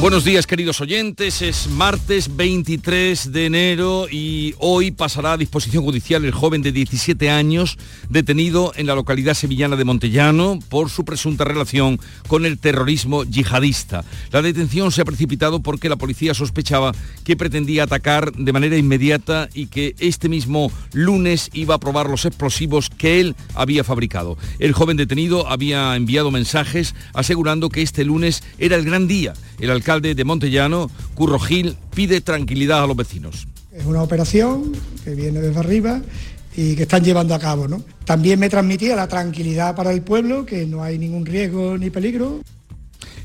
Buenos días queridos oyentes, es martes 23 de enero y hoy pasará a disposición judicial el joven de 17 años detenido en la localidad sevillana de Montellano por su presunta relación con el terrorismo yihadista. La detención se ha precipitado porque la policía sospechaba que pretendía atacar de manera inmediata y que este mismo lunes iba a probar los explosivos que él había fabricado. El joven detenido había enviado mensajes asegurando que este lunes era el gran día. El alcalde de Montellano, Curro Gil, pide tranquilidad a los vecinos. Es una operación que viene desde arriba y que están llevando a cabo. ¿no? También me transmitía la tranquilidad para el pueblo, que no hay ningún riesgo ni peligro.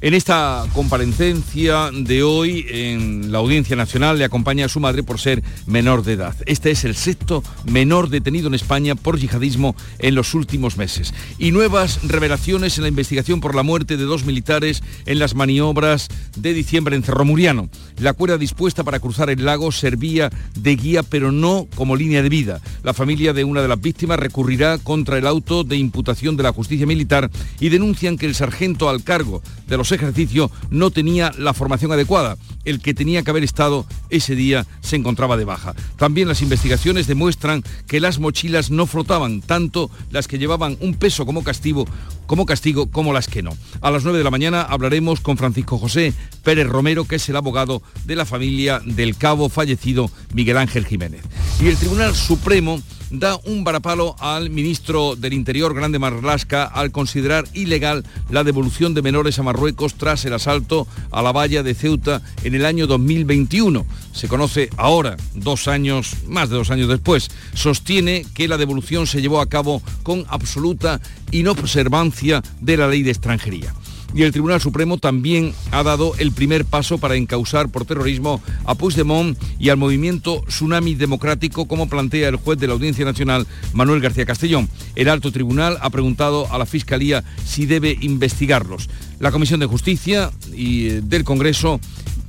En esta comparecencia de hoy en la Audiencia Nacional le acompaña a su madre por ser menor de edad. Este es el sexto menor detenido en España por yihadismo en los últimos meses. Y nuevas revelaciones en la investigación por la muerte de dos militares en las maniobras de diciembre en Cerro Muriano. La cuerda dispuesta para cruzar el lago servía de guía pero no como línea de vida. La familia de una de las víctimas recurrirá contra el auto de imputación de la justicia militar y denuncian que el sargento al cargo de los ejercicio no tenía la formación adecuada. El que tenía que haber estado ese día se encontraba de baja. También las investigaciones demuestran que las mochilas no flotaban, tanto las que llevaban un peso como castigo, como castigo como las que no. A las 9 de la mañana hablaremos con Francisco José Pérez Romero, que es el abogado de la familia del cabo fallecido Miguel Ángel Jiménez. Y el Tribunal Supremo da un varapalo al ministro del Interior, Grande Marlasca, al considerar ilegal la devolución de menores a Marruecos tras el asalto a la valla de Ceuta en el año 2021. Se conoce ahora, dos años, más de dos años después. Sostiene que la devolución se llevó a cabo con absoluta inobservancia de la ley de extranjería y el Tribunal Supremo también ha dado el primer paso para encausar por terrorismo a Puigdemont y al movimiento Tsunami Democrático, como plantea el juez de la Audiencia Nacional, Manuel García Castellón. El alto tribunal ha preguntado a la Fiscalía si debe investigarlos. La Comisión de Justicia y eh, del Congreso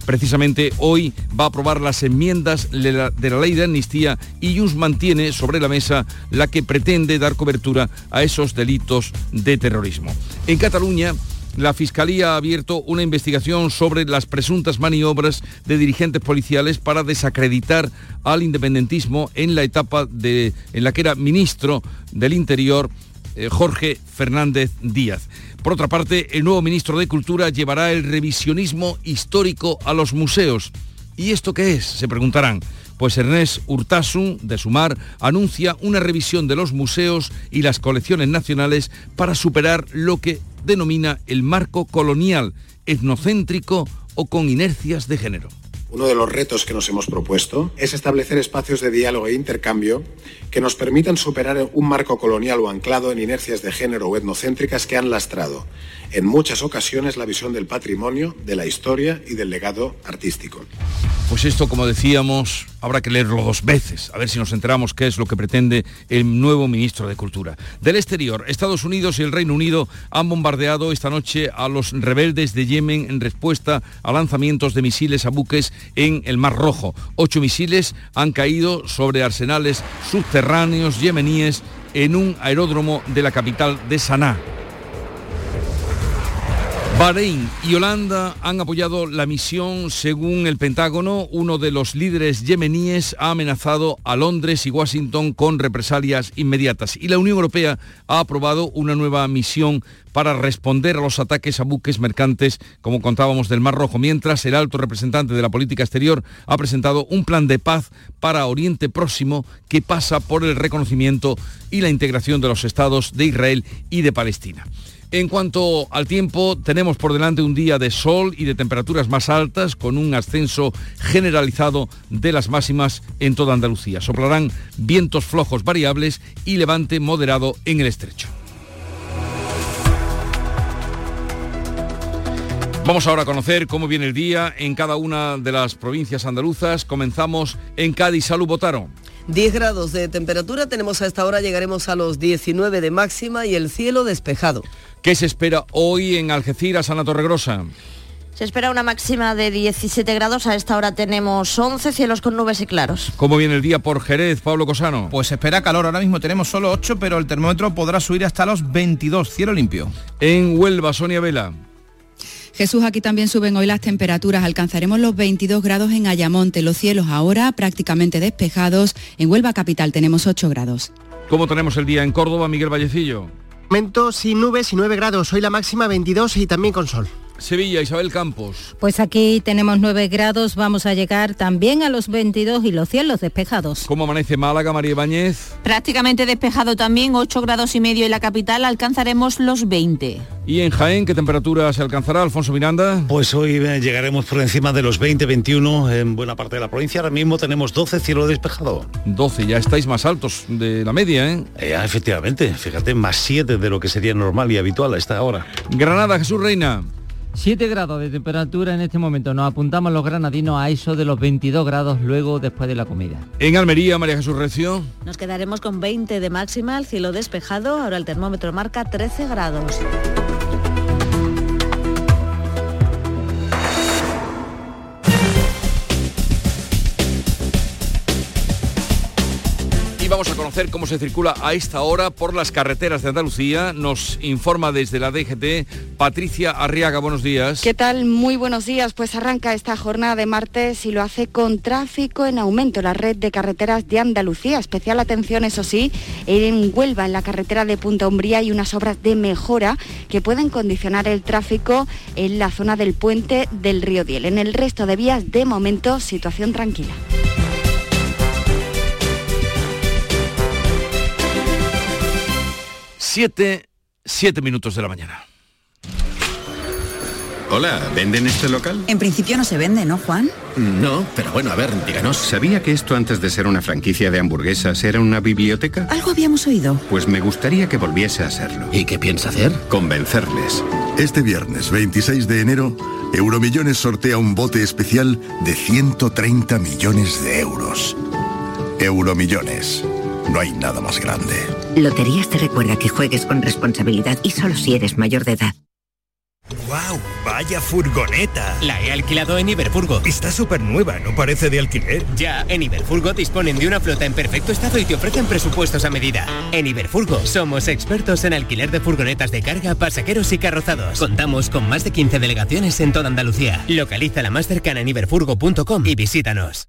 precisamente hoy va a aprobar las enmiendas de la, ley de amnistía y Junts mantiene sobre la mesa la que pretende dar cobertura a esos delitos de terrorismo. En Cataluña, la Fiscalía ha abierto una investigación sobre las presuntas maniobras de dirigentes policiales para desacreditar al independentismo en la etapa de, en la que era ministro del Interior eh, Jorge Fernández Díaz. Por otra parte, el nuevo ministro de Cultura llevará el revisionismo histórico a los museos. ¿Y esto qué es? Se preguntarán. Pues Ernest Urtasun, de Sumar, anuncia una revisión de los museos y las colecciones nacionales para superar lo que denomina el marco colonial, etnocéntrico o con inercias de género. Uno de los retos que nos hemos propuesto es establecer espacios de diálogo e intercambio que nos permitan superar un marco colonial o anclado en inercias de género o etnocéntricas que han lastrado en muchas ocasiones la visión del patrimonio, de la historia y del legado artístico. Pues esto, como decíamos, habrá que leerlo dos veces, a ver si nos enteramos qué es lo que pretende el nuevo ministro de Cultura. Del exterior, Estados Unidos y el Reino Unido han bombardeado esta noche a los rebeldes de Yemen en respuesta a lanzamientos de misiles a buques en el Mar Rojo. Ocho misiles han caído sobre arsenales subterráneos yemeníes en un aeródromo de la capital de Sanaa. Bahrein y Holanda han apoyado la misión según el Pentágono. Uno de los líderes yemeníes ha amenazado a Londres y Washington con represalias inmediatas. Y la Unión Europea ha aprobado una nueva misión para responder a los ataques a buques mercantes, como contábamos del Mar Rojo, mientras el alto representante de la política exterior ha presentado un plan de paz para Oriente Próximo que pasa por el reconocimiento y la integración de los estados de Israel y de Palestina. En cuanto al tiempo, tenemos por delante un día de sol y de temperaturas más altas, con un ascenso generalizado de las máximas en toda Andalucía. Soplarán vientos flojos variables y levante moderado en el estrecho. Vamos ahora a conocer cómo viene el día en cada una de las provincias andaluzas. Comenzamos en Cádiz. Salud, Botaro. 10 grados de temperatura tenemos a esta hora, llegaremos a los 19 de máxima y el cielo despejado. ¿Qué se espera hoy en Algeciras, Ana Torregrosa? Se espera una máxima de 17 grados, a esta hora tenemos 11 cielos con nubes y claros. ¿Cómo viene el día por Jerez, Pablo Cosano? Pues se espera calor, ahora mismo tenemos solo 8, pero el termómetro podrá subir hasta los 22, cielo limpio. En Huelva, Sonia Vela. Jesús, aquí también suben hoy las temperaturas. Alcanzaremos los 22 grados en Ayamonte. Los cielos ahora prácticamente despejados. En Huelva capital tenemos 8 grados. ¿Cómo tenemos el día en Córdoba, Miguel Vallecillo? Momento sin nubes y 9 grados. Hoy la máxima 22 y también con sol. Sevilla, Isabel Campos. Pues aquí tenemos 9 grados, vamos a llegar también a los 22 y los cielos despejados. ¿Cómo amanece Málaga, María Ibáñez? Prácticamente despejado también, 8 grados y medio en la capital, alcanzaremos los 20. ¿Y en Jaén qué temperatura se alcanzará, Alfonso Miranda? Pues hoy eh, llegaremos por encima de los 20-21 en buena parte de la provincia. Ahora mismo tenemos 12 cielo despejado. 12, ya estáis más altos de la media, ¿eh? eh efectivamente, fíjate, más 7 de lo que sería normal y habitual a esta hora. Granada, Jesús Reina. 7 grados de temperatura en este momento. Nos apuntamos los granadinos a eso de los 22 grados luego después de la comida. En Almería, María Jesús Recio. Nos quedaremos con 20 de máxima, el cielo despejado. Ahora el termómetro marca 13 grados. Conocer cómo se circula a esta hora por las carreteras de Andalucía. Nos informa desde la DGT Patricia Arriaga. Buenos días. ¿Qué tal? Muy buenos días. Pues arranca esta jornada de martes y lo hace con tráfico en aumento la red de carreteras de Andalucía. Especial atención, eso sí, en Huelva, en la carretera de Punta Umbría, hay unas obras de mejora que pueden condicionar el tráfico en la zona del puente del río Diel. En el resto de vías, de momento, situación tranquila. Siete, siete minutos de la mañana. Hola, ¿venden este local? En principio no se vende, ¿no, Juan? No, pero bueno, a ver, díganos. ¿Sabía que esto antes de ser una franquicia de hamburguesas era una biblioteca? Algo habíamos oído. Pues me gustaría que volviese a serlo. ¿Y qué piensa hacer? Convencerles. Este viernes 26 de enero, Euromillones sortea un bote especial de 130 millones de euros. Euromillones no hay nada más grande. Loterías te recuerda que juegues con responsabilidad y solo si eres mayor de edad. ¡Wow! ¡Vaya furgoneta! La he alquilado en Iberfurgo. Está súper nueva, ¿no parece de alquiler? Ya, en Iberfurgo disponen de una flota en perfecto estado y te ofrecen presupuestos a medida. En Iberfurgo somos expertos en alquiler de furgonetas de carga, pasajeros y carrozados. Contamos con más de 15 delegaciones en toda Andalucía. Localiza la más cercana en iberfurgo.com y visítanos.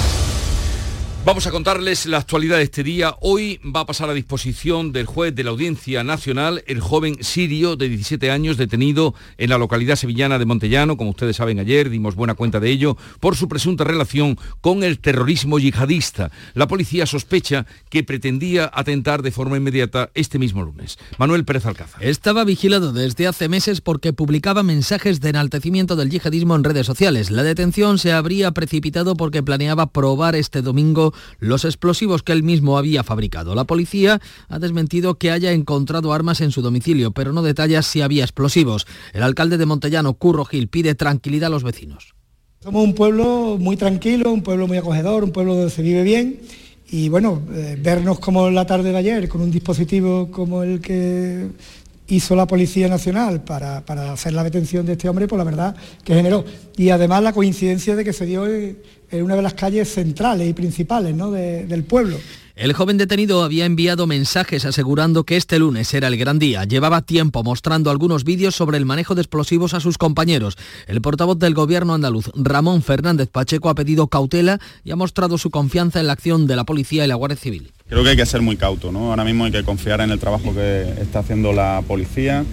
Vamos a contarles la actualidad de este día. Hoy va a pasar a disposición del juez de la Audiencia Nacional el joven sirio de 17 años detenido en la localidad sevillana de Montellano, como ustedes saben ayer, dimos buena cuenta de ello, por su presunta relación con el terrorismo yihadista. La policía sospecha que pretendía atentar de forma inmediata este mismo lunes. Manuel Pérez Alcázar. Estaba vigilado desde hace meses porque publicaba mensajes de enaltecimiento del yihadismo en redes sociales. La detención se habría precipitado porque planeaba probar este domingo los explosivos que él mismo había fabricado. La policía ha desmentido que haya encontrado armas en su domicilio, pero no detalla si había explosivos. El alcalde de Montellano, Curro Gil, pide tranquilidad a los vecinos. Somos un pueblo muy tranquilo, un pueblo muy acogedor, un pueblo donde se vive bien y bueno, eh, vernos como la tarde de ayer con un dispositivo como el que hizo la Policía Nacional para, hacer la detención de este hombre, pues la verdad que generó. Y además la coincidencia de que se dio en una de las calles centrales y principales del pueblo. El joven detenido había enviado mensajes asegurando que este lunes era el gran día. Llevaba tiempo mostrando algunos vídeos sobre el manejo de explosivos a sus compañeros. El portavoz del gobierno andaluz, Ramón Fernández Pacheco, ha pedido cautela y ha mostrado su confianza en la acción de la policía y la Guardia Civil. Creo que hay que ser muy cauto, ¿no? Ahora mismo hay que confiar en el trabajo que está haciendo la policía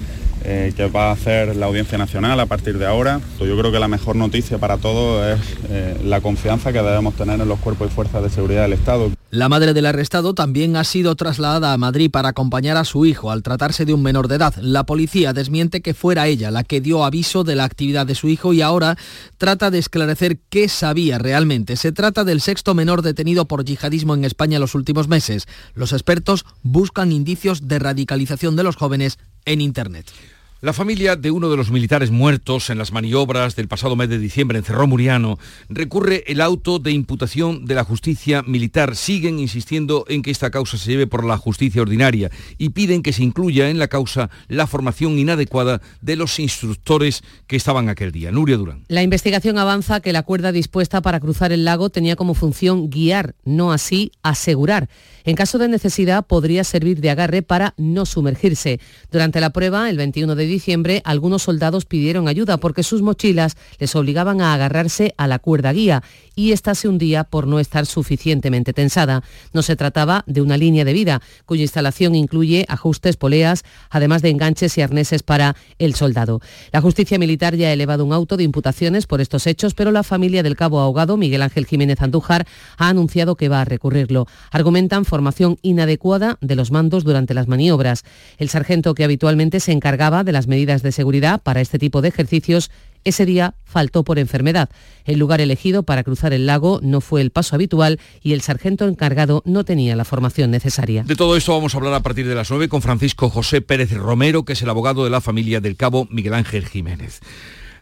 eh, que va a hacer la Audiencia Nacional a partir de ahora. Yo creo que la mejor noticia para todos es eh, la confianza que debemos tener en los cuerpos y fuerzas de seguridad del Estado. La madre del arrestado también ha sido trasladada a Madrid para acompañar a su hijo al tratarse de un menor de edad. La policía desmiente que fuera ella la que dio aviso de la actividad de su hijo y ahora trata de esclarecer qué sabía realmente. Se trata del sexto menor detenido por yihadismo en España en los últimos meses. Los expertos buscan indicios de radicalización de los jóvenes en Internet. La familia de uno de los militares muertos en las maniobras del pasado mes de diciembre en Cerro Muriano recurre el auto de imputación de la justicia militar. Siguen insistiendo en que esta causa se lleve por la justicia ordinaria y piden que se incluya en la causa la formación inadecuada de los instructores que estaban aquel día. Nuria Durán. La investigación avanza que la cuerda dispuesta para cruzar el lago tenía como función guiar, no así asegurar. En caso de necesidad podría servir de agarre para no sumergirse. Durante la prueba, el 21 de diciembre, algunos soldados pidieron ayuda porque sus mochilas les obligaban a agarrarse a la cuerda guía y ésta se hundía por no estar suficientemente tensada. No se trataba de una línea de vida, cuya instalación incluye ajustes, poleas, además de enganches y arneses para el soldado. La justicia militar ya ha elevado un auto de imputaciones por estos hechos, pero la familia del cabo ahogado, Miguel Ángel Jiménez Andújar, ha anunciado que va a recurrirlo. Argumentan formación inadecuada de los mandos durante las maniobras. El sargento que habitualmente se encargaba de las medidas de seguridad para este tipo de ejercicios ese día faltó por enfermedad. El lugar elegido para cruzar el lago no fue el paso habitual y el sargento encargado no tenía la formación necesaria. De todo esto vamos a hablar a partir de las 9 con Francisco José Pérez Romero, que es el abogado de la familia del cabo Miguel Ángel Jiménez.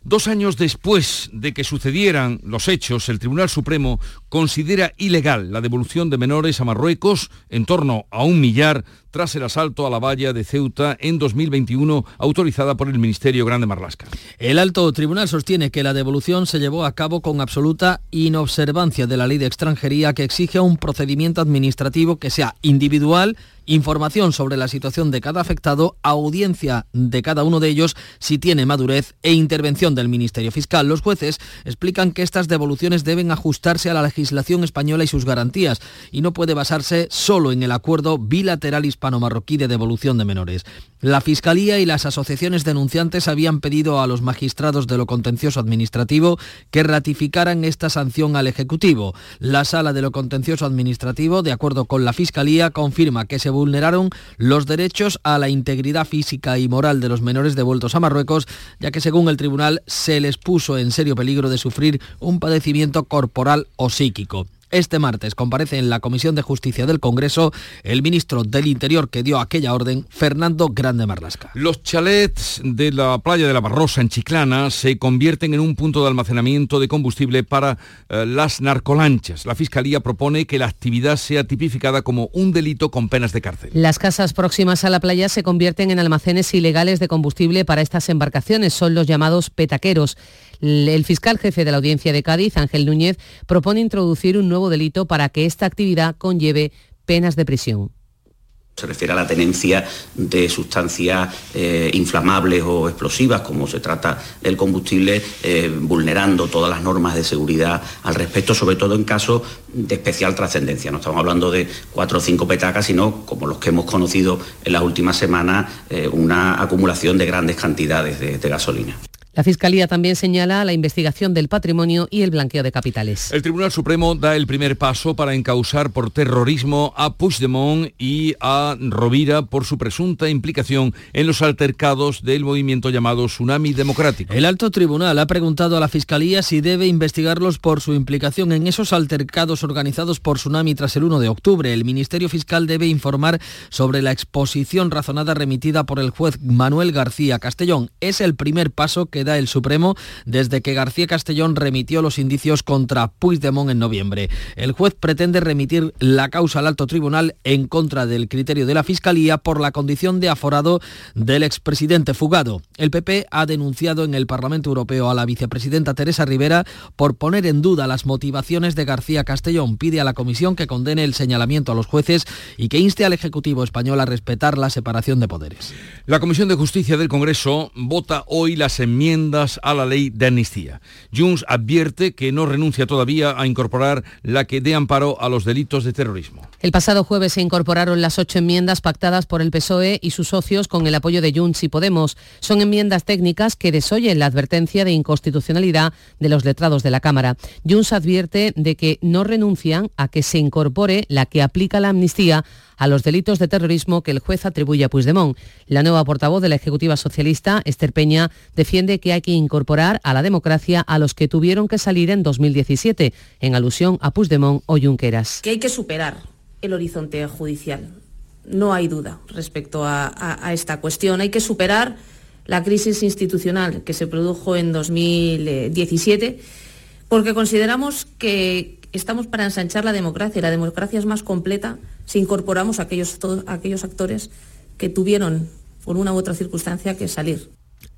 Dos años después de que sucedieran los hechos, el Tribunal Supremo considera ilegal la devolución de menores a Marruecos en torno a un millar tras el asalto a la valla de Ceuta en 2021 autorizada por el Ministerio Grande Marlasca. El alto tribunal sostiene que la devolución se llevó a cabo con absoluta inobservancia de la ley de extranjería que exige un procedimiento administrativo que sea individual, información sobre la situación de cada afectado, audiencia de cada uno de ellos si tiene madurez e intervención del Ministerio Fiscal. Los jueces explican que estas devoluciones deben ajustarse a la legislación española y sus garantías y no puede basarse solo en el acuerdo bilateral hispano-marroquí de devolución de menores. La Fiscalía y las asociaciones denunciantes habían pedido a los magistrados de lo contencioso administrativo que ratificaran esta sanción al Ejecutivo. La Sala de lo contencioso administrativo, de acuerdo con la Fiscalía, confirma que se vulneraron los derechos a la integridad física y moral de los menores devueltos a Marruecos, ya que según el tribunal se les puso en serio peligro de sufrir un padecimiento corporal o psíquico. Este martes comparece en la Comisión de Justicia del Congreso el ministro del Interior que dio aquella orden, Fernando Grande Marlasca. Los chalets de la playa de la Barrosa en Chiclana se convierten en un punto de almacenamiento de combustible para eh, las narcolanchas. La Fiscalía propone que la actividad sea tipificada como un delito con penas de cárcel. Las casas próximas a la playa se convierten en almacenes ilegales de combustible para estas embarcaciones. Son los llamados petaqueros. El fiscal jefe de la Audiencia de Cádiz, Ángel Núñez, propone introducir un nuevo delito para que esta actividad conlleve penas de prisión. Se refiere a la tenencia de sustancias eh, inflamables o explosivas, como se trata del combustible, eh, vulnerando todas las normas de seguridad al respecto, sobre todo en casos de especial trascendencia. No estamos hablando de cuatro o cinco petacas, sino, como los que hemos conocido en las últimas semanas, eh, una acumulación de grandes cantidades de gasolina. La Fiscalía también señala la investigación del patrimonio y el blanqueo de capitales. El Tribunal Supremo da el primer paso para encausar por terrorismo a Puigdemont y a Rovira por su presunta implicación en los altercados del movimiento llamado Tsunami Democrático. El alto tribunal ha preguntado a la Fiscalía si debe investigarlos por su implicación en esos altercados organizados por Tsunami tras el 1 de octubre. El Ministerio Fiscal debe informar sobre la exposición razonada remitida por el juez Manuel García Castellón. Es el primer paso que el Supremo desde que García Castellón remitió los indicios contra Puigdemont en noviembre. El juez pretende remitir la causa al alto tribunal en contra del criterio de la Fiscalía por la condición de aforado del expresidente fugado. El PP ha denunciado en el Parlamento Europeo a la vicepresidenta Teresa Rivera por poner en duda las motivaciones de García Castellón. Pide a la Comisión que condene el señalamiento a los jueces y que inste al Ejecutivo español a respetar la separación de poderes. La Comisión de Justicia del Congreso vota hoy las enmiendas a la ley de amnistía. Junts advierte que no renuncia todavía a incorporar la que dé amparo a los delitos de terrorismo. El pasado jueves se incorporaron las ocho enmiendas pactadas por el PSOE y sus socios con el apoyo de Junts y Podemos. Son enmiendas técnicas que desoyen la advertencia de inconstitucionalidad de los letrados de la Cámara. Junts advierte de que no renuncian a que se incorpore la que aplica la amnistía a los delitos de terrorismo que el juez atribuye a Puigdemont. La nueva portavoz de la Ejecutiva Socialista, Esther Peña, defiende que hay que incorporar a la democracia a los que tuvieron que salir en 2017, en alusión a Puigdemont o Junqueras. Que hay que superar el horizonte judicial. No hay duda respecto a, esta cuestión. Hay que superar la crisis institucional que se produjo en 2017, porque consideramos que estamos para ensanchar la democracia y la democracia es más completa si incorporamos a aquellos, a aquellos actores que tuvieron, por una u otra circunstancia, que salir.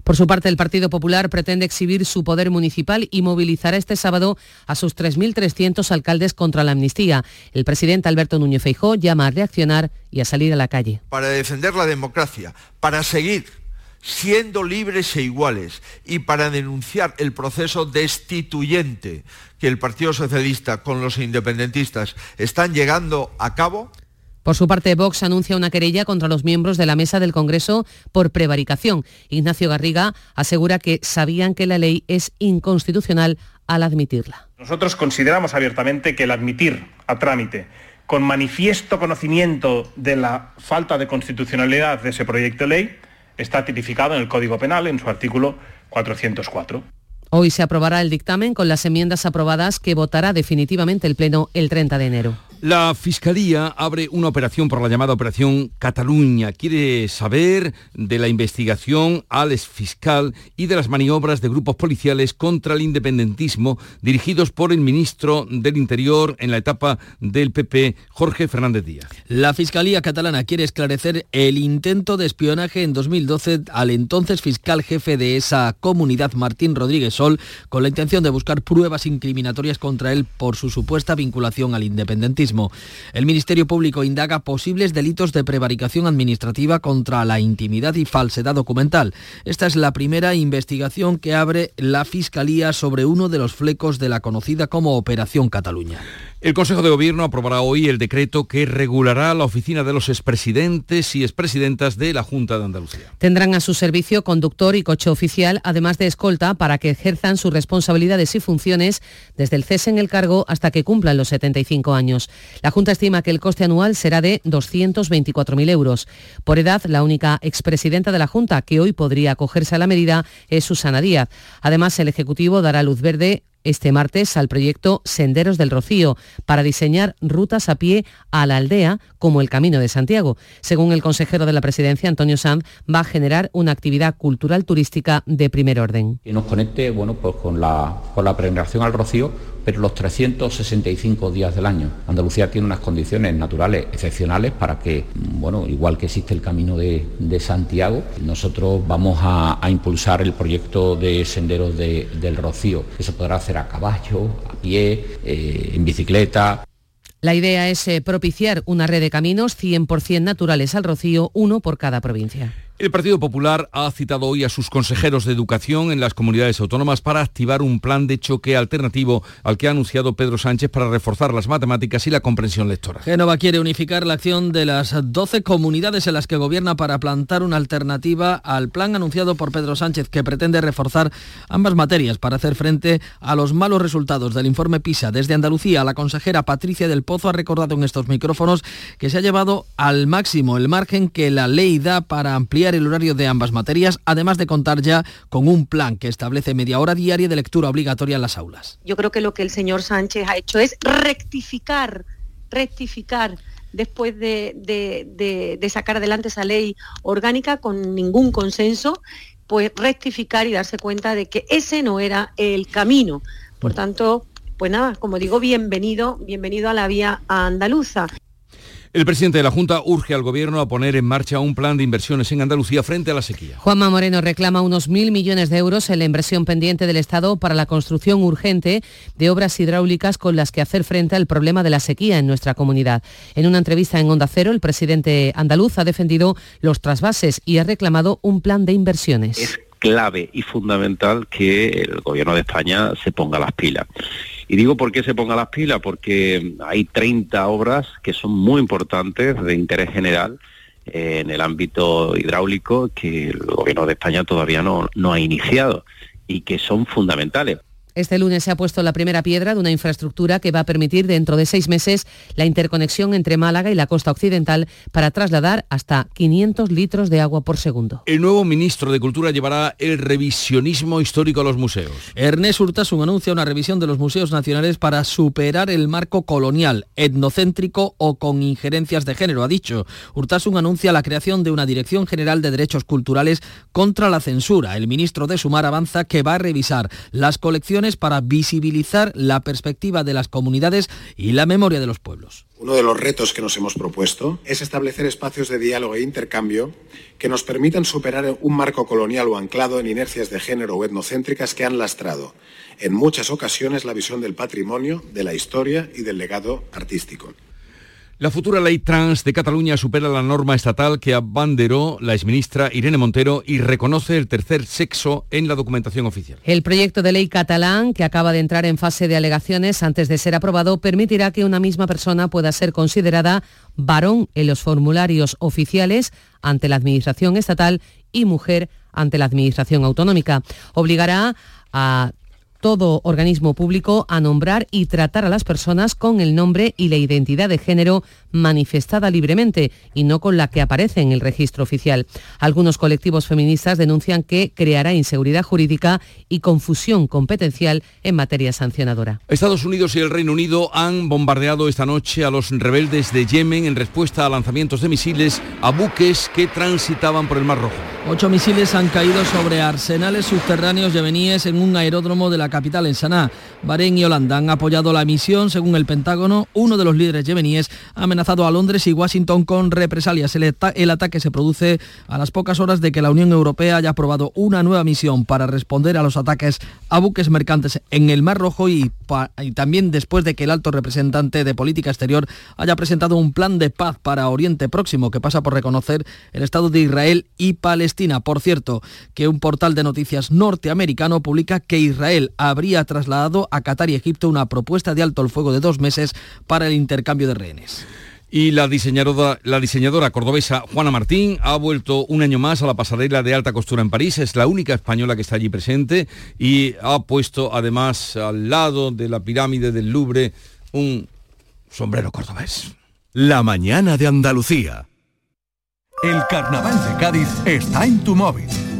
Por su parte, el Partido Popular pretende exhibir su poder municipal y movilizará este sábado a sus 3.300 alcaldes contra la amnistía. El presidente Alberto Núñez Feijó llama a reaccionar y a salir a la calle. Para defender la democracia, para seguir siendo libres e iguales y para denunciar el proceso destituyente que el Partido Socialista con los independentistas están llegando a cabo, por su parte, Vox anuncia una querella contra los miembros de la mesa del Congreso por prevaricación. Ignacio Garriga asegura que sabían que la ley es inconstitucional al admitirla. Nosotros consideramos abiertamente que el admitir a trámite con manifiesto conocimiento de la falta de constitucionalidad de ese proyecto de ley está tipificado en el Código Penal en su artículo 404. Hoy se aprobará el dictamen con las enmiendas aprobadas que votará definitivamente el Pleno el 30 de enero. La Fiscalía abre una operación por la llamada Operación Cataluña. Quiere saber de la investigación al exfiscal y de las maniobras de grupos policiales contra el independentismo dirigidos por el ministro del Interior en la etapa del PP, Jorge Fernández Díaz. La Fiscalía catalana quiere esclarecer el intento de espionaje en 2012 al entonces fiscal jefe de esa comunidad, Martín Rodríguez Sol, con la intención de buscar pruebas incriminatorias contra él por su supuesta vinculación al independentismo. El Ministerio Público indaga posibles delitos de prevaricación administrativa contra la intimidad y falsedad documental. Esta es la primera investigación que abre la Fiscalía sobre uno de los flecos de la conocida como Operación Cataluña. El Consejo de Gobierno aprobará hoy el decreto que regulará la oficina de los expresidentes y expresidentas de la Junta de Andalucía. Tendrán a su servicio conductor y coche oficial, además de escolta, para que ejerzan sus responsabilidades y funciones desde el cese en el cargo hasta que cumplan los 75 años. La Junta estima que el coste anual será de 224.000 euros. Por edad, la única expresidenta de la Junta que hoy podría acogerse a la medida es Susana Díaz. Además, el Ejecutivo dará luz verde este martes al proyecto Senderos del Rocío para diseñar rutas a pie a la aldea como el Camino de Santiago. Según el consejero de la presidencia, Antonio Sanz, va a generar una actividad cultural turística de primer orden. Que nos conecte bueno, pues con, la, con la peregrinación al Rocío, pero los 365 días del año. Andalucía tiene unas condiciones naturales excepcionales para que, bueno, igual que existe el Camino de, Santiago, nosotros vamos a, impulsar el proyecto de Senderos del Rocío. Eso podrá hacer a caballo, a pie, eh, en bicicleta. La idea es eh, propiciar una red de caminos 100% naturales al Rocío, uno por cada provincia. El Partido Popular ha citado hoy a sus consejeros de educación en las comunidades autónomas para activar un plan de choque alternativo al que ha anunciado Pedro Sánchez para reforzar las matemáticas y la comprensión lectora. Génova quiere unificar la acción de las 12 comunidades en las que gobierna para plantar una alternativa al plan anunciado por Pedro Sánchez que pretende reforzar ambas materias para hacer frente a los malos resultados del informe PISA. Desde Andalucía, la consejera Patricia del Pozo ha recordado en estos micrófonos que se ha llevado al máximo el margen que la ley da para ampliar el horario de ambas materias, además de contar ya con un plan que establece media hora diaria de lectura obligatoria en las aulas. Yo creo que lo que el señor Sánchez ha hecho es rectificar, rectificar después de, sacar adelante esa ley orgánica con ningún consenso, pues rectificar y darse cuenta de que ese no era el camino. Por tanto, pues nada, como digo, bienvenido, bienvenido a la vía andaluza. El presidente de la Junta urge al Gobierno a poner en marcha un plan de inversiones en Andalucía frente a la sequía. Juanma Moreno reclama unos mil millones de euros en la inversión pendiente del Estado para la construcción urgente de obras hidráulicas con las que hacer frente al problema de la sequía en nuestra comunidad. En una entrevista en Onda Cero, el presidente andaluz ha defendido los trasvases y ha reclamado un plan de inversiones. Es clave y fundamental que el Gobierno de España se ponga las pilas. Y digo por qué se ponga las pilas, porque hay 30 obras que son muy importantes de interés general eh, en el ámbito hidráulico que el gobierno de España todavía no, no ha iniciado y que son fundamentales. Este lunes se ha puesto la primera piedra de una infraestructura que va a permitir dentro de seis meses la interconexión entre Málaga y la costa occidental para trasladar hasta 500 litros de agua por segundo. El nuevo ministro de Cultura llevará el revisionismo histórico a los museos. Ernest Urtasun anuncia una revisión de los museos nacionales para superar el marco colonial, etnocéntrico o con injerencias de género, ha dicho. Urtasun anuncia la creación de una Dirección General de Derechos Culturales contra la censura. El ministro de Sumar avanza que va a revisar las colecciones para visibilizar la perspectiva de las comunidades y la memoria de los pueblos. Uno de los retos que nos hemos propuesto es establecer espacios de diálogo e intercambio que nos permitan superar un marco colonial o anclado en inercias de género o etnocéntricas que han lastrado en muchas ocasiones la visión del patrimonio, de la historia y del legado artístico. La futura ley trans de Cataluña supera la norma estatal que abanderó la exministra Irene Montero y reconoce el tercer sexo en la documentación oficial. El proyecto de ley catalán, que acaba de entrar en fase de alegaciones antes de ser aprobado, permitirá que una misma persona pueda ser considerada varón en los formularios oficiales ante la Administración estatal y mujer ante la Administración autonómica. Obligará a todo organismo público a nombrar y tratar a las personas con el nombre y la identidad de género manifestada libremente y no con la que aparece en el registro oficial. Algunos colectivos feministas denuncian que creará inseguridad jurídica y confusión competencial en materia sancionadora. Estados Unidos y el Reino Unido han bombardeado esta noche a los rebeldes de Yemen en respuesta a lanzamientos de misiles a buques que transitaban por el Mar Rojo. Ocho misiles han caído sobre arsenales subterráneos yemeníes en un aeródromo de la capital en Sanaa. Bahrein y Holanda han apoyado la misión. Según el Pentágono, uno de los líderes yemeníes ha amenazado a Londres y Washington con represalias. El, ataque se produce a las pocas horas de que la Unión Europea haya aprobado una nueva misión para responder a los ataques a buques mercantes en el Mar Rojo y, y también después de que el alto representante de política exterior haya presentado un plan de paz para Oriente Próximo que pasa por reconocer el Estado de Israel y Palestina. Por cierto, que un portal de noticias norteamericano publica que Israel habría trasladado a Qatar y Egipto una propuesta de alto el fuego de dos meses para el intercambio de rehenes. Y la diseñadora, cordobesa Juana Martín ha vuelto un año más a la pasarela de alta costura en París. Es la única española que está allí presente y ha puesto además al lado de la pirámide del Louvre un sombrero cordobés. La mañana de Andalucía. El carnaval de Cádiz está en tu móvil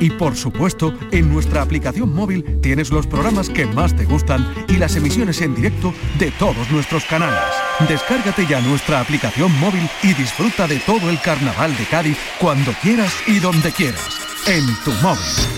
Y por supuesto, en nuestra aplicación móvil tienes los programas que más te gustan y las emisiones en directo de todos nuestros canales. Descárgate ya nuestra aplicación móvil y disfruta de todo el Carnaval de Cádiz cuando quieras y donde quieras. En tu móvil.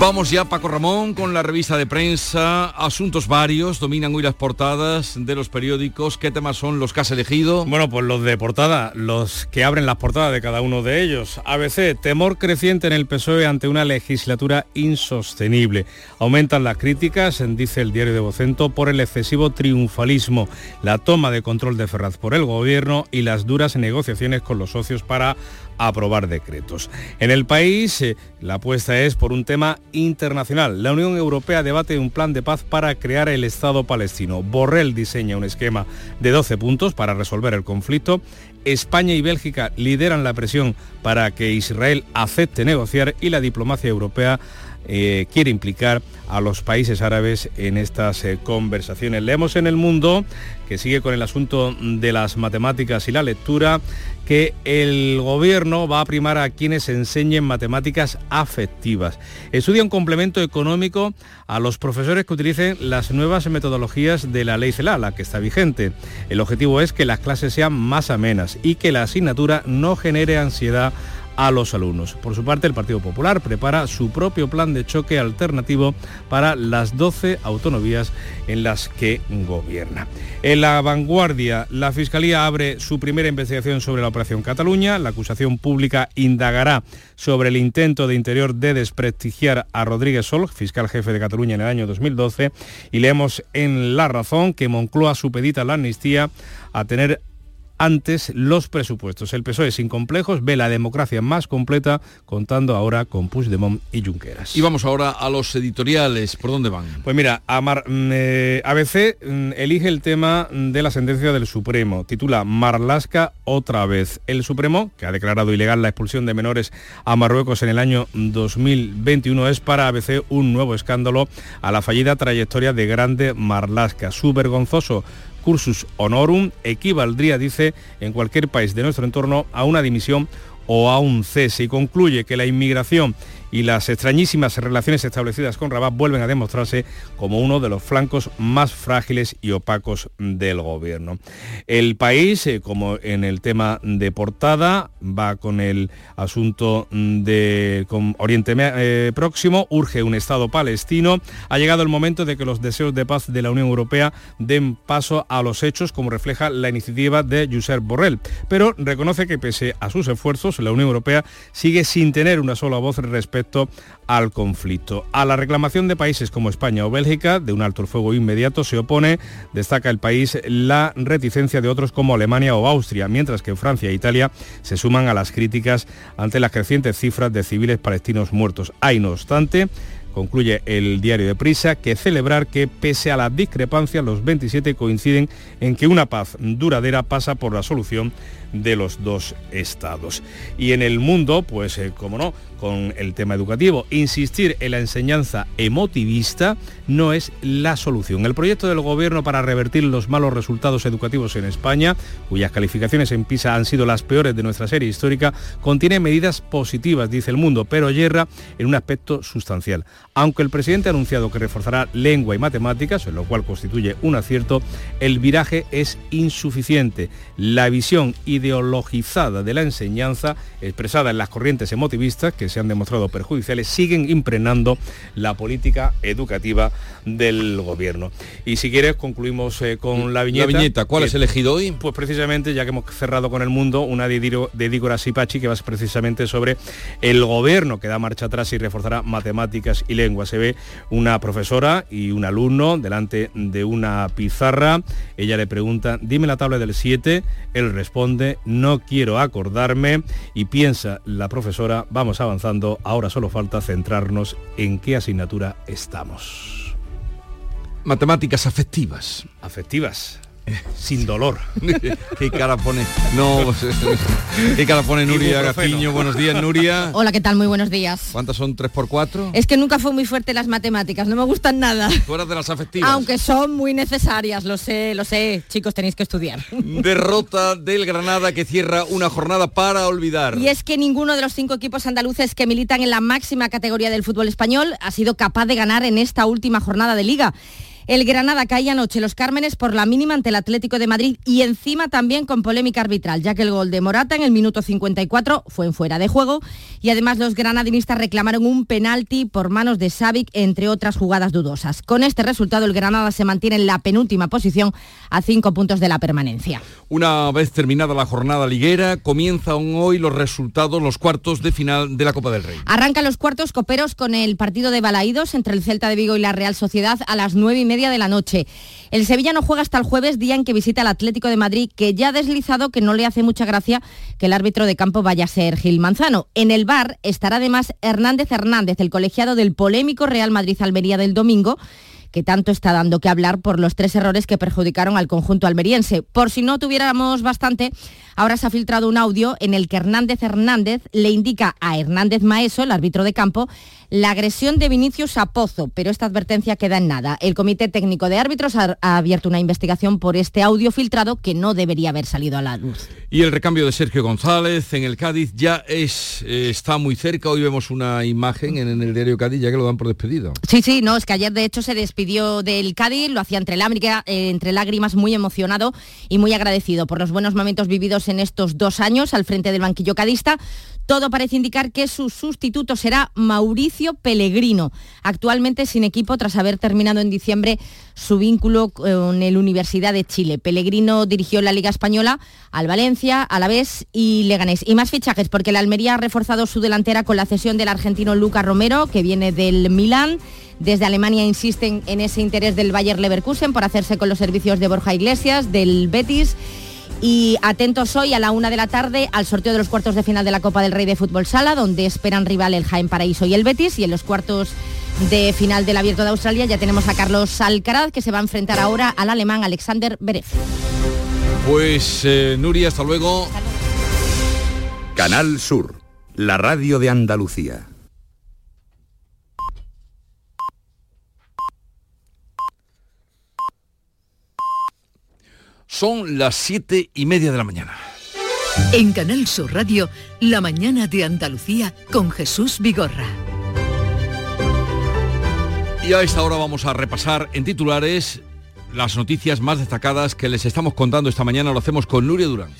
Vamos ya, Paco Ramón, con la revista de prensa. Asuntos varios, dominan hoy las portadas de los periódicos. ¿Qué temas son los que has elegido? Bueno, pues los de portada, los que abren las portadas de cada uno de ellos. ABC, temor creciente en el PSOE ante una legislatura insostenible. Aumentan las críticas, dice el diario de Vocento, por el excesivo triunfalismo, la toma de control de Ferraz por el gobierno y las duras negociaciones con los socios para aprobar decretos. En el país, eh, la apuesta es por un tema internacional. La Unión Europea debate un plan de paz para crear el Estado palestino. Borrell diseña un esquema de 12 puntos para resolver el conflicto. España y Bélgica lideran la presión para que Israel acepte negociar y la diplomacia europea eh, quiere implicar a los países árabes en estas eh, conversaciones. Leemos en el mundo, que sigue con el asunto de las matemáticas y la lectura, que el gobierno va a primar a quienes enseñen matemáticas afectivas. Estudia un complemento económico a los profesores que utilicen las nuevas metodologías de la ley CELA, la que está vigente. El objetivo es que las clases sean más amenas y que la asignatura no genere ansiedad a los alumnos. Por su parte, el Partido Popular prepara su propio plan de choque alternativo para las 12 autonomías en las que gobierna. En la vanguardia, la Fiscalía abre su primera investigación sobre la Operación Cataluña. La acusación pública indagará sobre el intento de Interior de desprestigiar a Rodríguez Sol, fiscal jefe de Cataluña en el año 2012. Y leemos en La Razón que Moncloa supedita la amnistía a tener antes los presupuestos. El PSOE sin complejos ve la democracia más completa contando ahora con Puigdemont y Junqueras. Y vamos ahora a los editoriales. ¿Por dónde van? Pues mira, Amar, mm, eh, ABC mm, elige el tema de la sentencia del Supremo. Titula Marlasca otra vez. El Supremo, que ha declarado ilegal la expulsión de menores a Marruecos en el año 2021, es para ABC un nuevo escándalo a la fallida trayectoria de Grande Marlasca. Su vergonzoso cursus honorum equivaldría, dice, en cualquier país de nuestro entorno a una dimisión o a un cese. Y concluye que la inmigración y las extrañísimas relaciones establecidas con Rabat vuelven a demostrarse como uno de los flancos más frágiles y opacos del gobierno. El país, eh, como en el tema de portada, va con el asunto de Oriente eh, Próximo, urge un Estado palestino. Ha llegado el momento de que los deseos de paz de la Unión Europea den paso a los hechos, como refleja la iniciativa de Josep Borrell. Pero reconoce que pese a sus esfuerzos, la Unión Europea sigue sin tener una sola voz respecto al conflicto. A la reclamación de países como España o Bélgica de un alto el fuego inmediato se opone, destaca el país, la reticencia de otros como Alemania o Austria, mientras que Francia e Italia se suman a las críticas ante las crecientes cifras de civiles palestinos muertos. Hay, no obstante, Concluye el diario de Prisa que celebrar que pese a las discrepancias los 27 coinciden en que una paz duradera pasa por la solución de los dos estados. Y en el mundo, pues eh, como no, con el tema educativo, insistir en la enseñanza emotivista no es la solución. El proyecto del gobierno para revertir los malos resultados educativos en España, cuyas calificaciones en PISA han sido las peores de nuestra serie histórica, contiene medidas positivas, dice el mundo, pero yerra en un aspecto sustancial. Aunque el presidente ha anunciado que reforzará lengua y matemáticas, en lo cual constituye un acierto, el viraje es insuficiente. La visión ideologizada de la enseñanza, expresada en las corrientes emotivistas, que se han demostrado perjudiciales, siguen impregnando la política educativa del gobierno. Y si quieres, concluimos eh, con la viñeta. La viñeta, ¿cuál has elegido hoy? Pues precisamente, ya que hemos cerrado con el mundo, una de, de Dígora Sipachi, que va precisamente sobre el gobierno que da marcha atrás y reforzará matemáticas y lengua. Se ve una profesora y un alumno delante de una pizarra. Ella le pregunta, dime la tabla del 7. Él responde, no quiero acordarme. Y piensa la profesora, vamos avanzando, ahora solo falta centrarnos en qué asignatura estamos. Matemáticas afectivas. Afectivas sin dolor. ¿Qué cara pone? No, ¿qué cara pone Nuria Gaciño? Buenos días, Nuria. Hola, ¿qué tal? Muy buenos días. ¿Cuántas son 3 por 4 Es que nunca fue muy fuerte las matemáticas, no me gustan nada. Fuera de las afectivas. Aunque son muy necesarias, lo sé, lo sé. Chicos, tenéis que estudiar. Derrota del Granada que cierra una jornada para olvidar. Y es que ninguno de los cinco equipos andaluces que militan en la máxima categoría del fútbol español ha sido capaz de ganar en esta última jornada de liga. El Granada cae anoche los Cármenes por la mínima ante el Atlético de Madrid y encima también con polémica arbitral, ya que el gol de Morata en el minuto 54 fue en fuera de juego y además los granadinistas reclamaron un penalti por manos de Savic, entre otras jugadas dudosas. Con este resultado el Granada se mantiene en la penúltima posición a cinco puntos de la permanencia. Una vez terminada la jornada liguera, comienzan hoy los resultados, los cuartos de final de la Copa del Rey. Arrancan los cuartos coperos con el partido de Balaídos entre el Celta de Vigo y la Real Sociedad a las nueve y media de la noche. El Sevilla no juega hasta el jueves, día en que visita al Atlético de Madrid, que ya ha deslizado que no le hace mucha gracia que el árbitro de campo vaya a ser Gil Manzano. En el bar estará además Hernández Hernández, el colegiado del polémico Real Madrid-Almería del domingo que tanto está dando que hablar por los tres errores que perjudicaron al conjunto almeriense. Por si no tuviéramos bastante, ahora se ha filtrado un audio en el que Hernández Hernández le indica a Hernández Maeso, el árbitro de campo, la agresión de Vinicius a Pozo, pero esta advertencia queda en nada. El Comité Técnico de Árbitros ha, abierto una investigación por este audio filtrado que no debería haber salido a la luz. Y el recambio de Sergio González en el Cádiz ya es eh, está muy cerca. Hoy vemos una imagen en, en, el diario Cádiz ya que lo dan por despedido. Sí, sí, no, es que ayer de hecho se despidió del Cádiz, lo hacía entre, lágrimas, eh, entre lágrimas muy emocionado y muy agradecido por los buenos momentos vividos en estos dos años al frente del banquillo cadista. Todo parece indicar que su sustituto será Mauricio Pellegrino, actualmente sin equipo tras haber terminado en diciembre su vínculo con el Universidad de Chile. Pellegrino dirigió la Liga Española al Valencia, a la Vez y Leganés. Y más fichajes porque la Almería ha reforzado su delantera con la cesión del argentino Lucas Romero, que viene del Milán. Desde Alemania insisten en ese interés del Bayer Leverkusen por hacerse con los servicios de Borja Iglesias, del Betis. Y atentos hoy a la una de la tarde al sorteo de los cuartos de final de la Copa del Rey de Fútbol Sala, donde esperan rival el Jaén Paraíso y el Betis. Y en los cuartos de final del Abierto de Australia ya tenemos a Carlos Alcaraz, que se va a enfrentar ahora al alemán Alexander Berev. Pues eh, Nuria, hasta luego. Canal Sur, la radio de Andalucía. Son las siete y media de la mañana. En Canal Sur Radio, La mañana de Andalucía con Jesús Vigorra. Y a esta hora vamos a repasar en titulares las noticias más destacadas que les estamos contando esta mañana. Lo hacemos con Nuria Durán.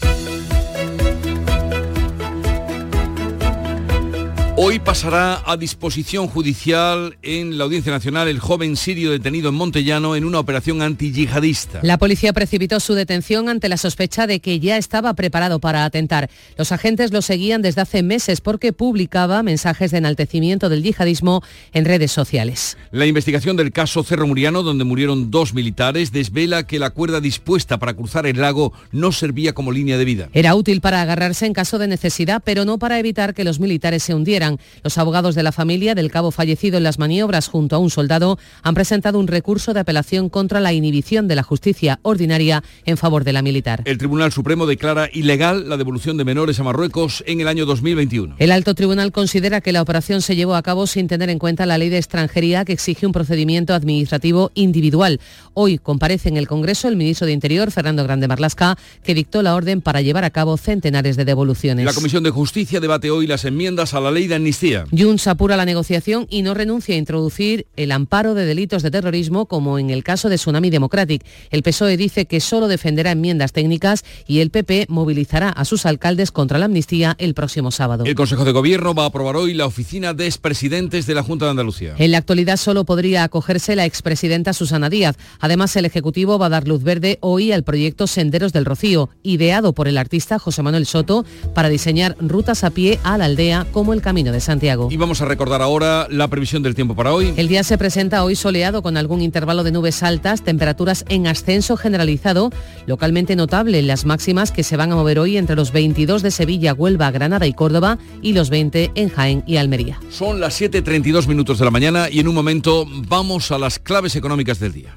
Hoy pasará a disposición judicial en la Audiencia Nacional el joven sirio detenido en Montellano en una operación antiyihadista. La policía precipitó su detención ante la sospecha de que ya estaba preparado para atentar. Los agentes lo seguían desde hace meses porque publicaba mensajes de enaltecimiento del yihadismo en redes sociales. La investigación del caso Cerro Muriano, donde murieron dos militares, desvela que la cuerda dispuesta para cruzar el lago no servía como línea de vida. Era útil para agarrarse en caso de necesidad, pero no para evitar que los militares se hundieran. Los abogados de la familia del cabo fallecido en las maniobras junto a un soldado han presentado un recurso de apelación contra la inhibición de la justicia ordinaria en favor de la militar. El Tribunal Supremo declara ilegal la devolución de menores a Marruecos en el año 2021. El alto tribunal considera que la operación se llevó a cabo sin tener en cuenta la ley de extranjería que exige un procedimiento administrativo individual. Hoy comparece en el Congreso el ministro de Interior, Fernando Grande Marlasca, que dictó la orden para llevar a cabo centenares de devoluciones. La Comisión de Justicia debate hoy las enmiendas a la ley de amnistía. Junts apura la negociación y no renuncia a introducir el amparo de delitos de terrorismo como en el caso de Tsunami Democratic. El PSOE dice que solo defenderá enmiendas técnicas y el PP movilizará a sus alcaldes contra la amnistía el próximo sábado. El Consejo de Gobierno va a aprobar hoy la oficina de expresidentes de la Junta de Andalucía. En la actualidad solo podría acogerse la expresidenta Susana Díaz. Además, el Ejecutivo va a dar luz verde hoy al proyecto Senderos del Rocío, ideado por el artista José Manuel Soto para diseñar rutas a pie a la aldea como el Camino de Santiago. Y vamos a recordar ahora la previsión del tiempo para hoy. El día se presenta hoy soleado con algún intervalo de nubes altas, temperaturas en ascenso generalizado, localmente notable las máximas que se van a mover hoy entre los 22 de Sevilla, Huelva, Granada y Córdoba y los 20 en Jaén y Almería. Son las 7.32 minutos de la mañana y en un momento vamos a las claves económicas del día.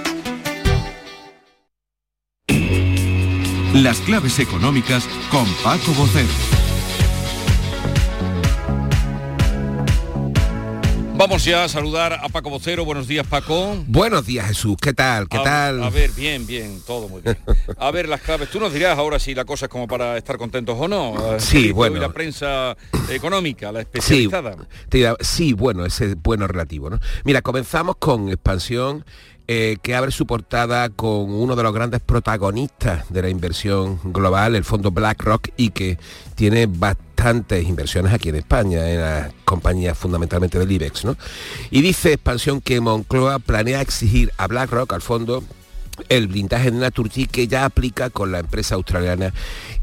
Las claves económicas con Paco Bocero. Vamos ya a saludar a Paco Vocero. Buenos días, Paco. Buenos días, Jesús. ¿Qué tal? ¿Qué a, tal? A ver, bien, bien, todo muy bien. A ver, las claves. Tú nos dirás ahora si la cosa es como para estar contentos o no. Sí, bueno. la prensa económica, la especializada. Sí, sí, bueno, ese es bueno relativo, ¿no? Mira, comenzamos con expansión eh, que abre su portada con uno de los grandes protagonistas de la inversión global, el fondo BlackRock, y que tiene bastantes inversiones aquí en España, en las compañías fundamentalmente del IBEX. ¿no? Y dice expansión que Moncloa planea exigir a BlackRock, al fondo, el blindaje de Naturgy que ya aplica con la empresa australiana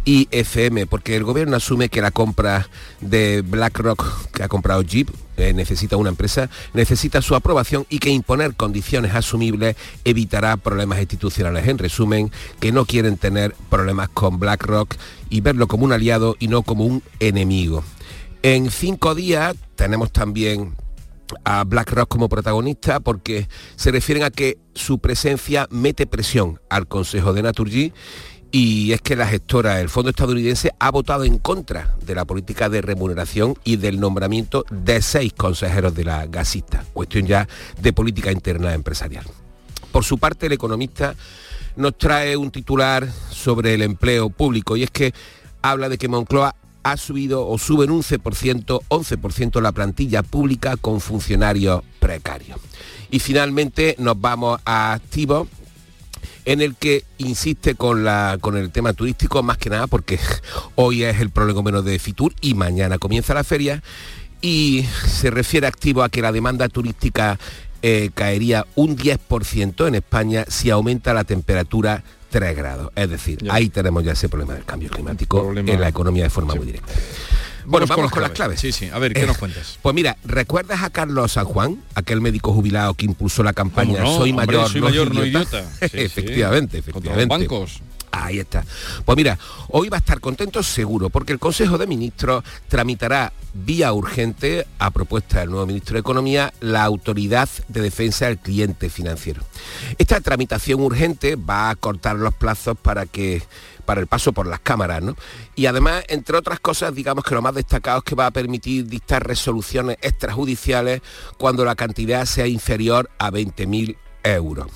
IFM, porque el gobierno asume que la compra de BlackRock que ha comprado Jeep eh, necesita una empresa, necesita su aprobación y que imponer condiciones asumibles evitará problemas institucionales. En resumen, que no quieren tener problemas con BlackRock y verlo como un aliado y no como un enemigo. En cinco días tenemos también a BlackRock como protagonista porque se refieren a que su presencia mete presión al Consejo de Naturgy y es que la gestora, el fondo estadounidense, ha votado en contra de la política de remuneración y del nombramiento de seis consejeros de la gasista, cuestión ya de política interna empresarial. Por su parte, el economista nos trae un titular sobre el empleo público y es que habla de que Moncloa ha subido o sube un 11%, 11% la plantilla pública con funcionarios precarios. Y finalmente nos vamos a activos en el que insiste con, la, con el tema turístico más que nada porque hoy es el menos de Fitur y mañana comienza la feria y se refiere activo a que la demanda turística eh, caería un 10% en España si aumenta la temperatura 3 grados. Es decir, ahí tenemos ya ese problema del cambio climático en la economía de forma muy directa. Bueno, vamos, con, las claves. Sí, sí. A ver, ¿qué nos cuentas? Pues mira, ¿recuerdas a Carlos San Juan, aquel médico jubilado que impulsó la campaña Soy mayor, soy mayor, no idiota? efectivamente, efectivamente. bancos. Ahí está. Pues mira, hoy va a estar contento seguro porque el Consejo de Ministros tramitará vía urgente, a propuesta del nuevo ministro de Economía, la Autoridad de Defensa del Cliente Financiero. Esta tramitación urgente va a cortar los plazos para que para el paso por las cámaras, ¿no? Y además, entre otras cosas, digamos que lo más destacado es que va a permitir dictar resoluciones extrajudiciales cuando la cantidad sea inferior a 20.000 euros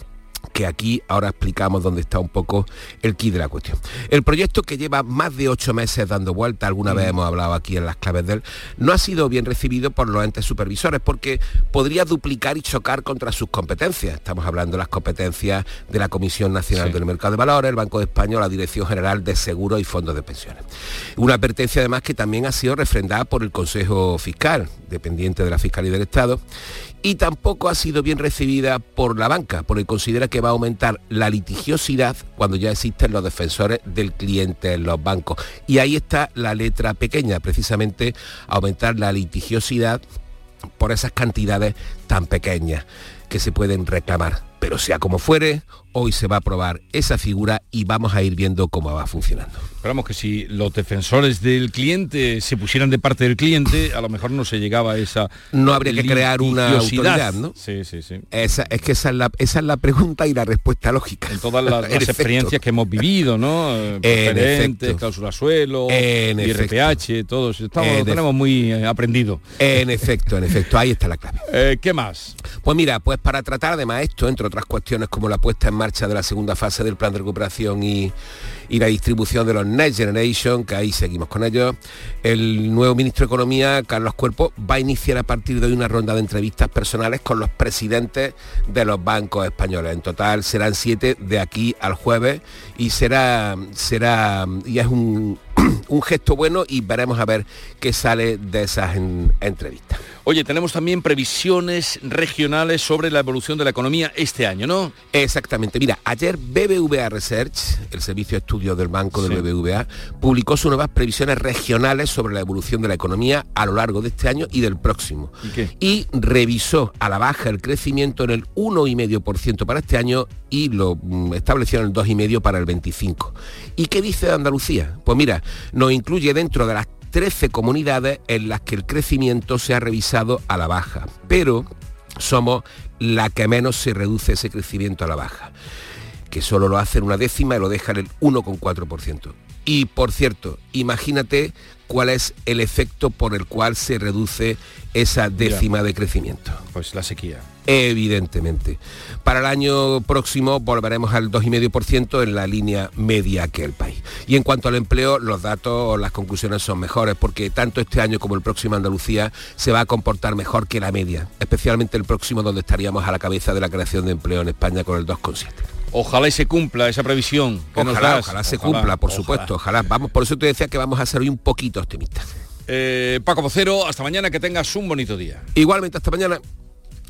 que aquí ahora explicamos dónde está un poco el kit de la cuestión. El proyecto que lleva más de ocho meses dando vuelta, alguna vez mm. hemos hablado aquí en las claves de él, no ha sido bien recibido por los entes supervisores porque podría duplicar y chocar contra sus competencias. Estamos hablando de las competencias de la Comisión Nacional del Mercado de Valores, el Banco de España o la Dirección General de Seguros y Fondos de Pensiones. Una advertencia además que también ha sido refrendada por el Consejo Fiscal, dependiente de la Fiscalía del Estado, y tampoco ha sido bien recibida por la banca, porque considera que va a aumentar la litigiosidad cuando ya existen los defensores del cliente en los bancos. Y ahí está la letra pequeña, precisamente aumentar la litigiosidad por esas cantidades tan pequeñas que se pueden reclamar. Pero sea como fuere, hoy se va a probar esa figura y vamos a ir viendo cómo va funcionando. Esperamos que si los defensores del cliente se pusieran de parte del cliente, a lo mejor no se llegaba a esa... No habría que crear una autoridad, ¿no? Sí, sí, sí. Esa, es que esa es, la, esa es la pregunta y la respuesta lógica. En todas las, experiencias que hemos vivido, ¿no? Preferentes, cláusula suelo, en IRPH, todos. Estamos, tenemos muy eh, aprendido. En efecto, en efecto, ahí está la clave. Eh, ¿Qué más? Pues mira, pues para tratar además esto, entre otras cuestiones como la puesta en marcha de la segunda fase del plan de recuperación y, y la distribución de los Next Generation, que ahí seguimos con ellos. El nuevo ministro de Economía, Carlos Cuerpo, va a iniciar a partir de hoy una ronda de entrevistas personales con los presidentes de los bancos españoles. En total serán siete de aquí al jueves y será, será, y es un, un gesto bueno y veremos a ver qué sale de esas entrevistas. Oye, tenemos también previsiones regionales sobre la evolución de la economía este año, ¿no? Exactamente. Mira, ayer BBVA Research, el servicio de estudio del Banco del BBVA, publicó sus nuevas previsiones regionales sobre la evolución de la economía a lo largo de este año y del próximo. ¿Y, y revisó a la baja el crecimiento en el 1,5% para este año y lo mm, estableció en el 2,5% para el 25%. ¿Y qué dice Andalucía? Pues mira, nos incluye dentro de las 13 comunidades en las que el crecimiento se ha revisado a la baja, pero somos la que menos se reduce ese crecimiento a la baja, que solo lo hace en una décima y lo deja en el 1,4%. Y por cierto, imagínate cuál es el efecto por el cual se reduce esa décima de crecimiento. Pues la sequía. Evidentemente. Para el año próximo volveremos al 2,5% en la línea media que el país. Y en cuanto al empleo, los datos, las conclusiones son mejores, porque tanto este año como el próximo Andalucía se va a comportar mejor que la media, especialmente el próximo donde estaríamos a la cabeza de la creación de empleo en España con el 2,7. Ojalá y se cumpla esa previsión. Que ojalá, nos das. ojalá se cumpla, por supuesto. Ojalá. Vamos, por eso te decía que vamos a ser hoy un poquito optimistas. Eh, Paco Vocero, hasta mañana, que tengas un bonito día. Igualmente, hasta mañana.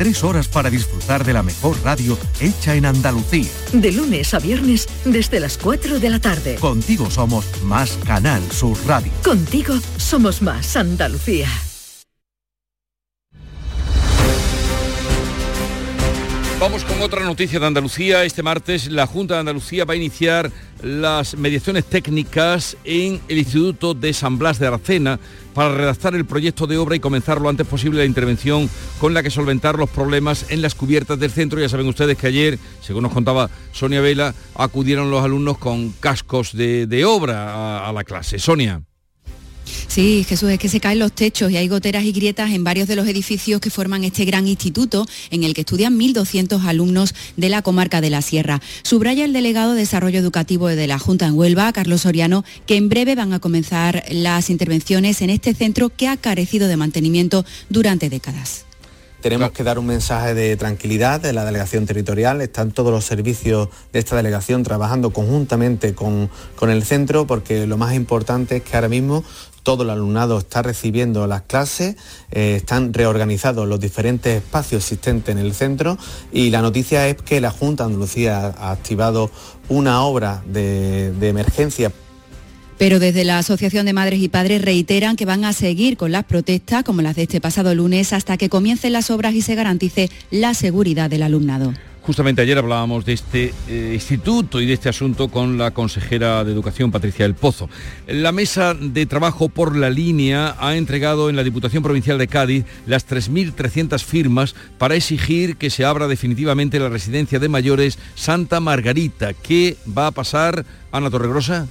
Tres horas para disfrutar de la mejor radio hecha en Andalucía. De lunes a viernes desde las 4 de la tarde. Contigo somos más Canal Sur Radio. Contigo somos más Andalucía. Vamos con otra noticia de Andalucía. Este martes la Junta de Andalucía va a iniciar las mediaciones técnicas en el Instituto de San Blas de Aracena para redactar el proyecto de obra y comenzar lo antes posible la intervención con la que solventar los problemas en las cubiertas del centro. Ya saben ustedes que ayer, según nos contaba Sonia Vela, acudieron los alumnos con cascos de, de obra a, a la clase. Sonia. Sí, Jesús, es que se caen los techos y hay goteras y grietas en varios de los edificios que forman este gran instituto en el que estudian 1.200 alumnos de la comarca de la Sierra. Subraya el delegado de Desarrollo Educativo de la Junta en Huelva, Carlos Soriano, que en breve van a comenzar las intervenciones en este centro que ha carecido de mantenimiento durante décadas. Tenemos que dar un mensaje de tranquilidad de la delegación territorial. Están todos los servicios de esta delegación trabajando conjuntamente con, con, el centro porque lo más importante es que ahora mismo todo el alumnado está recibiendo las clases, eh, están reorganizados los diferentes espacios existentes en el centro y la noticia es que la Junta de Andalucía ha activado una obra de, de emergencia pero desde la Asociación de Madres y Padres reiteran que van a seguir con las protestas, como las de este pasado lunes, hasta que comiencen las obras y se garantice la seguridad del alumnado. Justamente ayer hablábamos de este eh, instituto y de este asunto con la consejera de Educación, Patricia del Pozo. La mesa de trabajo por la línea ha entregado en la Diputación Provincial de Cádiz las 3.300 firmas para exigir que se abra definitivamente la residencia de mayores Santa Margarita. ¿Qué va a pasar, Ana Torregrosa?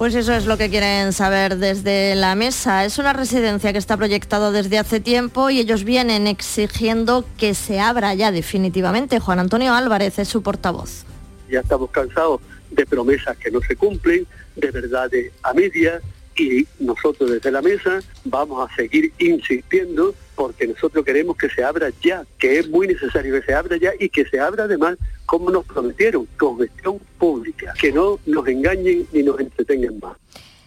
Pues eso es lo que quieren saber desde la mesa. Es una residencia que está proyectado desde hace tiempo y ellos vienen exigiendo que se abra ya definitivamente. Juan Antonio Álvarez es su portavoz. Ya estamos cansados de promesas que no se cumplen, de verdades a medias y nosotros desde la mesa vamos a seguir insistiendo porque nosotros queremos que se abra ya, que es muy necesario que se abra ya y que se abra además como nos prometieron, con gestión pública, que no nos engañen ni nos entretengan más.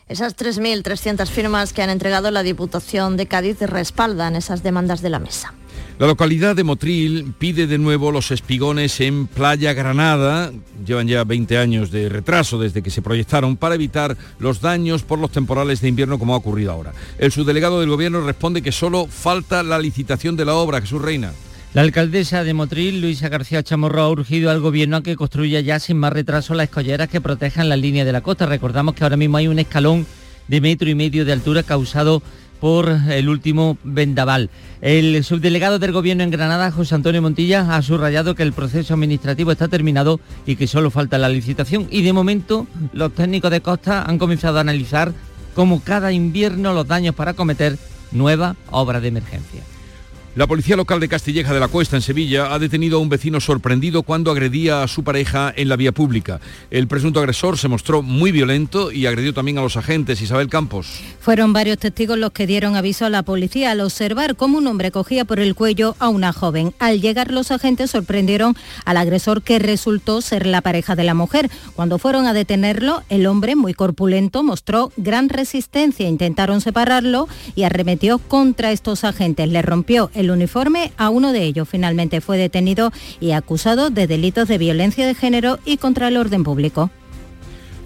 Esas 3.300 firmas que han entregado la Diputación de Cádiz respaldan esas demandas de la mesa. La localidad de Motril pide de nuevo los espigones en Playa Granada. Llevan ya 20 años de retraso desde que se proyectaron para evitar los daños por los temporales de invierno como ha ocurrido ahora. El subdelegado del gobierno responde que solo falta la licitación de la obra. Jesús Reina. La alcaldesa de Motril, Luisa García Chamorro, ha urgido al gobierno a que construya ya sin más retraso las escolleras que protejan la línea de la costa. Recordamos que ahora mismo hay un escalón de metro y medio de altura causado por el último vendaval. El subdelegado del Gobierno en Granada, José Antonio Montilla, ha subrayado que el proceso administrativo está terminado y que solo falta la licitación. Y de momento los técnicos de costa han comenzado a analizar como cada invierno los daños para cometer nuevas obras de emergencia. La policía local de Castilleja de la Cuesta, en Sevilla, ha detenido a un vecino sorprendido cuando agredía a su pareja en la vía pública. El presunto agresor se mostró muy violento y agredió también a los agentes. Isabel Campos. Fueron varios testigos los que dieron aviso a la policía al observar cómo un hombre cogía por el cuello a una joven. Al llegar los agentes sorprendieron al agresor que resultó ser la pareja de la mujer. Cuando fueron a detenerlo, el hombre, muy corpulento, mostró gran resistencia. Intentaron separarlo y arremetió contra estos agentes. Le rompió el el uniforme a uno de ellos. Finalmente fue detenido y acusado de delitos de violencia de género y contra el orden público.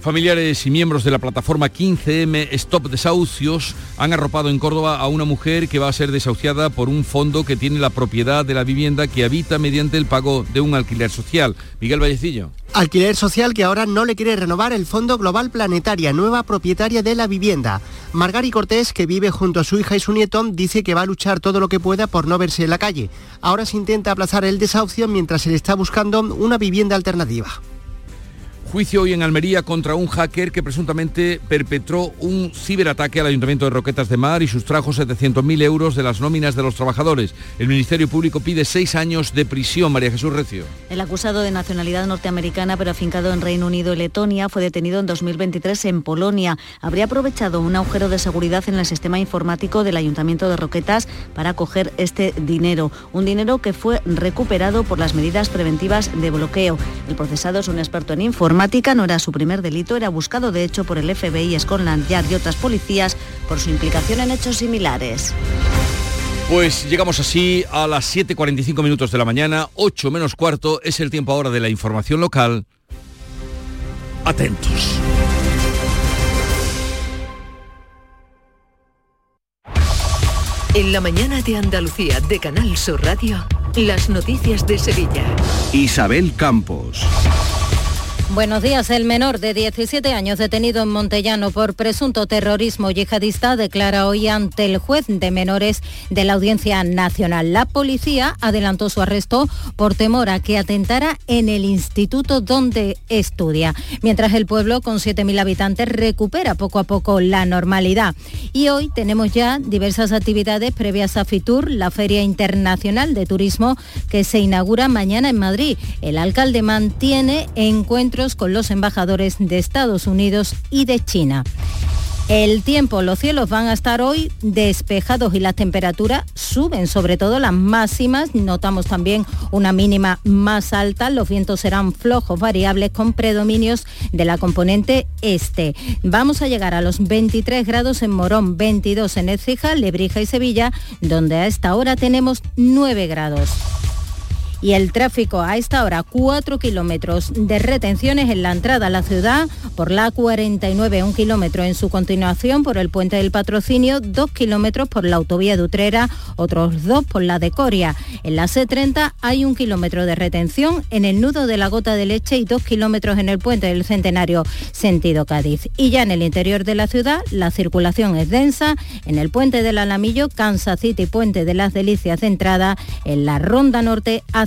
Familiares y miembros de la plataforma 15M Stop Desahucios han arropado en Córdoba a una mujer que va a ser desahuciada por un fondo que tiene la propiedad de la vivienda que habita mediante el pago de un alquiler social. Miguel Vallecillo. Alquiler social que ahora no le quiere renovar el Fondo Global Planetaria, nueva propietaria de la vivienda. Margari Cortés, que vive junto a su hija y su nieto, dice que va a luchar todo lo que pueda por no verse en la calle. Ahora se intenta aplazar el desahucio mientras se le está buscando una vivienda alternativa. Juicio hoy en Almería contra un hacker que presuntamente perpetró un ciberataque al Ayuntamiento de Roquetas de Mar y sustrajo 700.000 euros de las nóminas de los trabajadores. El Ministerio Público pide seis años de prisión. María Jesús Recio. El acusado de nacionalidad norteamericana pero afincado en Reino Unido y Letonia fue detenido en 2023 en Polonia. Habría aprovechado un agujero de seguridad en el sistema informático del Ayuntamiento de Roquetas para coger este dinero. Un dinero que fue recuperado por las medidas preventivas de bloqueo. El procesado es un experto en informática no era su primer delito, era buscado de hecho por el FBI, Scotland Yard y otras policías por su implicación en hechos similares. Pues llegamos así a las 7.45 minutos de la mañana, 8 menos cuarto, es el tiempo ahora de la información local. Atentos. En la mañana de Andalucía de Canal Sur Radio, las noticias de Sevilla. Isabel Campos. Buenos días. El menor de 17 años detenido en Montellano por presunto terrorismo yihadista declara hoy ante el juez de menores de la Audiencia Nacional. La policía adelantó su arresto por temor a que atentara en el instituto donde estudia, mientras el pueblo con 7.000 habitantes recupera poco a poco la normalidad. Y hoy tenemos ya diversas actividades previas a FITUR, la Feria Internacional de Turismo que se inaugura mañana en Madrid. El alcalde mantiene con los embajadores de Estados Unidos y de China. El tiempo, los cielos van a estar hoy despejados y las temperaturas suben, sobre todo las máximas. Notamos también una mínima más alta. Los vientos serán flojos, variables, con predominios de la componente este. Vamos a llegar a los 23 grados en Morón, 22 en Écija, Lebrija y Sevilla, donde a esta hora tenemos 9 grados y el tráfico a esta hora 4 kilómetros de retenciones en la entrada a la ciudad por la 49, un kilómetro en su continuación por el puente del patrocinio, 2 kilómetros por la autovía de Utrera, otros dos por la de Coria. En la C30 hay un kilómetro de retención en el nudo de la gota de leche y 2 kilómetros en el puente del Centenario, sentido Cádiz. Y ya en el interior de la ciudad la circulación es densa en el puente del Alamillo, Kansas City, puente de las Delicias de entrada, en la Ronda Norte hacia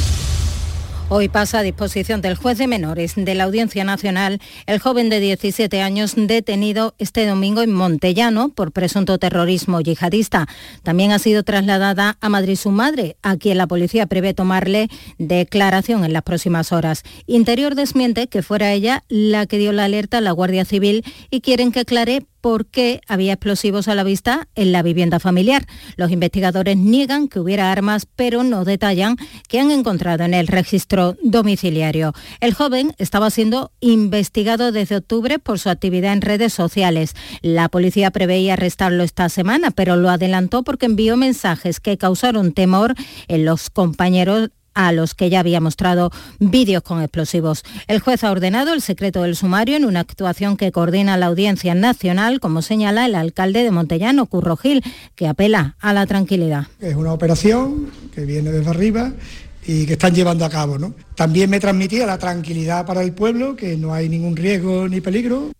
Hoy pasa a disposición del juez de menores de la Audiencia Nacional el joven de 17 años detenido este domingo en Montellano por presunto terrorismo yihadista. También ha sido trasladada a Madrid su madre, a quien la policía prevé tomarle declaración en las próximas horas. Interior desmiente que fuera ella la que dio la alerta a la Guardia Civil y quieren que aclare por qué había explosivos a la vista en la vivienda familiar. Los investigadores niegan que hubiera armas, pero no detallan que han encontrado en el registro domiciliario. El joven estaba siendo investigado desde octubre por su actividad en redes sociales. La policía preveía arrestarlo esta semana, pero lo adelantó porque envió mensajes que causaron temor en los compañeros a los que ya había mostrado vídeos con explosivos. El juez ha ordenado el secreto del sumario en una actuación que coordina la Audiencia Nacional, como señala el alcalde de Montellano, Curro Gil, que apela a la tranquilidad. Es una operación que viene desde arriba y que están llevando a cabo. ¿no? También me transmitía la tranquilidad para el pueblo, que no hay ningún riesgo ni peligro.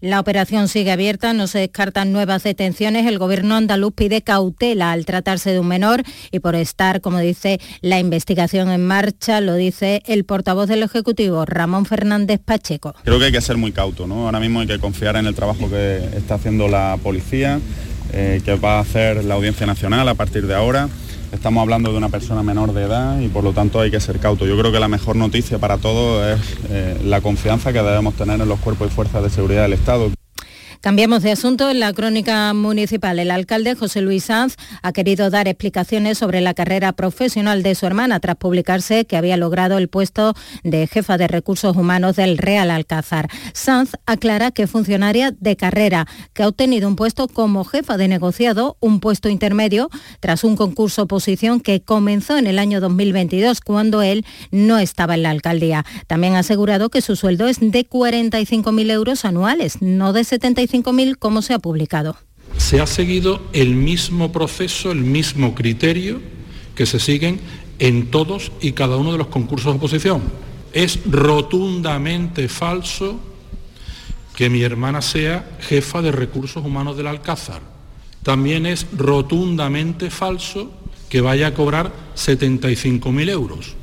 La operación sigue abierta, no se descartan nuevas detenciones. El gobierno andaluz pide cautela al tratarse de un menor y por estar, como dice, la investigación en marcha, lo dice el portavoz del Ejecutivo, Ramón Fernández Pacheco. Creo que hay que ser muy cauto, ¿no? Ahora mismo hay que confiar en el trabajo que está haciendo la policía, eh, que va a hacer la Audiencia Nacional a partir de ahora. Estamos hablando de una persona menor de edad y por lo tanto hay que ser cauto. Yo creo que la mejor noticia para todos es eh, la confianza que debemos tener en los cuerpos y fuerzas de seguridad del Estado. Cambiamos de asunto. En la crónica municipal, el alcalde José Luis Sanz ha querido dar explicaciones sobre la carrera profesional de su hermana tras publicarse que había logrado el puesto de jefa de recursos humanos del Real Alcázar. Sanz aclara que funcionaria de carrera, que ha obtenido un puesto como jefa de negociado, un puesto intermedio, tras un concurso oposición que comenzó en el año 2022, cuando él no estaba en la alcaldía. También ha asegurado que su sueldo es de 45.000 euros anuales, no de 75 5.000 como se ha publicado. Se ha seguido el mismo proceso, el mismo criterio que se siguen en todos y cada uno de los concursos de oposición. Es rotundamente falso que mi hermana sea jefa de recursos humanos del Alcázar. También es rotundamente falso que vaya a cobrar 75.000 euros.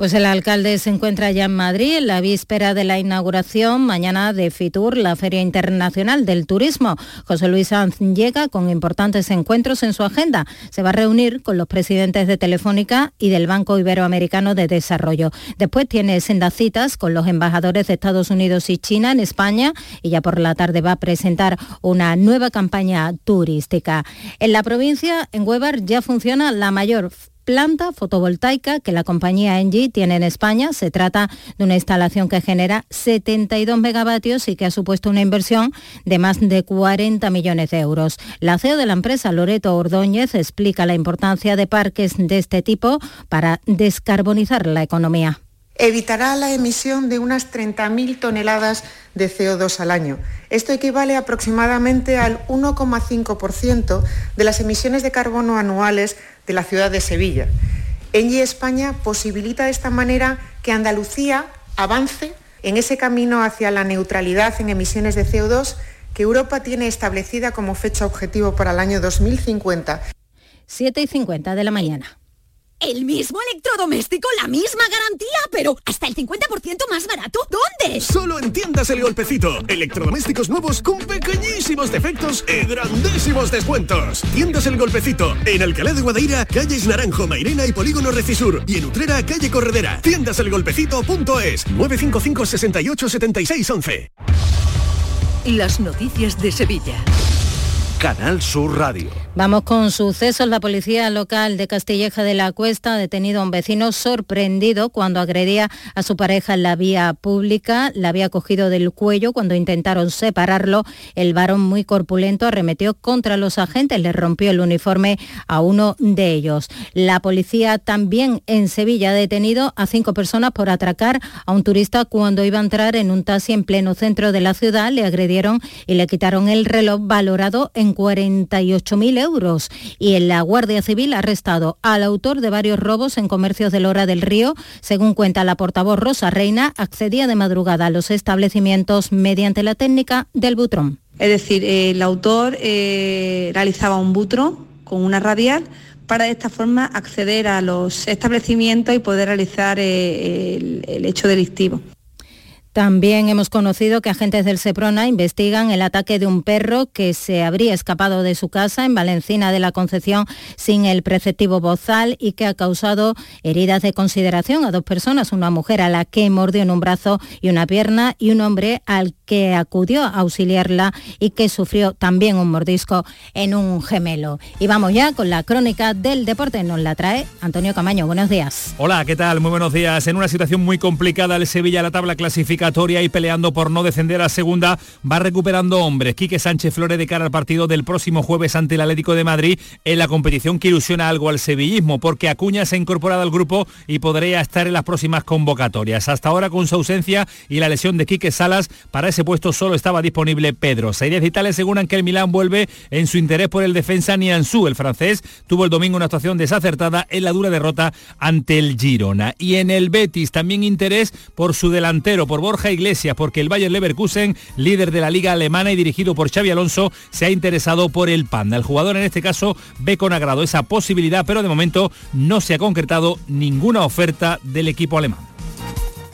Pues el alcalde se encuentra ya en Madrid en la víspera de la inauguración mañana de FITUR, la Feria Internacional del Turismo. José Luis Sanz llega con importantes encuentros en su agenda. Se va a reunir con los presidentes de Telefónica y del Banco Iberoamericano de Desarrollo. Después tiene sendas citas con los embajadores de Estados Unidos y China en España y ya por la tarde va a presentar una nueva campaña turística. En la provincia, en Weber, ya funciona la mayor planta fotovoltaica que la compañía Engie tiene en España. Se trata de una instalación que genera 72 megavatios y que ha supuesto una inversión de más de 40 millones de euros. La CEO de la empresa, Loreto Ordóñez, explica la importancia de parques de este tipo para descarbonizar la economía evitará la emisión de unas 30.000 toneladas de CO2 al año. Esto equivale aproximadamente al 1,5% de las emisiones de carbono anuales de la ciudad de Sevilla. Engie España posibilita de esta manera que Andalucía avance en ese camino hacia la neutralidad en emisiones de CO2 que Europa tiene establecida como fecha objetivo para el año 2050. 7 y 50 de la mañana. El mismo electrodoméstico, la misma garantía, pero hasta el 50% más barato. ¿Dónde? Solo en tiendas El Golpecito. Electrodomésticos nuevos con pequeñísimos defectos y grandísimos descuentos. Tiendas El Golpecito. En Alcalá de Guadaira, calles Naranjo, Mairena y Polígono Recisur. Y en Utrera, calle Corredera. Tiendaselgolpecito.es 955 68 76 11. Las noticias de Sevilla. Canal Sur Radio. Vamos con sucesos. La policía local de Castilleja de la Cuesta ha detenido a un vecino sorprendido cuando agredía a su pareja en la vía pública. La había cogido del cuello cuando intentaron separarlo. El varón muy corpulento arremetió contra los agentes, le rompió el uniforme a uno de ellos. La policía también en Sevilla ha detenido a cinco personas por atracar a un turista cuando iba a entrar en un taxi en pleno centro de la ciudad. Le agredieron y le quitaron el reloj valorado en 48.000 euros. Y en la Guardia Civil ha arrestado al autor de varios robos en comercios de Lora del Río. Según cuenta la portavoz Rosa Reina, accedía de madrugada a los establecimientos mediante la técnica del butrón. Es decir, el autor eh, realizaba un butrón con una radial para de esta forma acceder a los establecimientos y poder realizar eh, el hecho delictivo. También hemos conocido que agentes del Seprona investigan el ataque de un perro que se habría escapado de su casa en Valencina de la Concepción sin el preceptivo bozal y que ha causado heridas de consideración a dos personas, una mujer a la que mordió en un brazo y una pierna y un hombre al que acudió a auxiliarla y que sufrió también un mordisco en un gemelo. Y vamos ya con la crónica del deporte. Nos la trae Antonio Camaño. Buenos días. Hola, ¿qué tal? Muy buenos días. En una situación muy complicada, el Sevilla la tabla clasifica y peleando por no descender a segunda, va recuperando hombres. Quique Sánchez Flores de cara al partido del próximo jueves ante el Atlético de Madrid en la competición que ilusiona algo al sevillismo, porque Acuña se ha incorporado al grupo y podría estar en las próximas convocatorias. Hasta ahora con su ausencia y la lesión de Quique Salas para puesto solo estaba disponible Pedro. Series vitales aseguran que el Milán vuelve en su interés por el defensa Nianzú. El francés tuvo el domingo una actuación desacertada en la dura derrota ante el Girona. Y en el Betis también interés por su delantero, por Borja Iglesias, porque el Bayer Leverkusen, líder de la liga alemana y dirigido por Xavi Alonso, se ha interesado por el Panda. El jugador en este caso ve con agrado esa posibilidad, pero de momento no se ha concretado ninguna oferta del equipo alemán.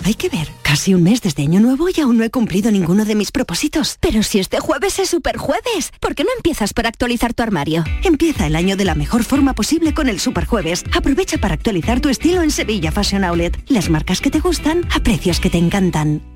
Hay que ver, casi un mes desde Año Nuevo y aún no he cumplido ninguno de mis propósitos. Pero si este jueves es superjueves, ¿por qué no empiezas por actualizar tu armario? Empieza el año de la mejor forma posible con el Superjueves. Aprovecha para actualizar tu estilo en Sevilla Fashion Outlet. Las marcas que te gustan a precios que te encantan.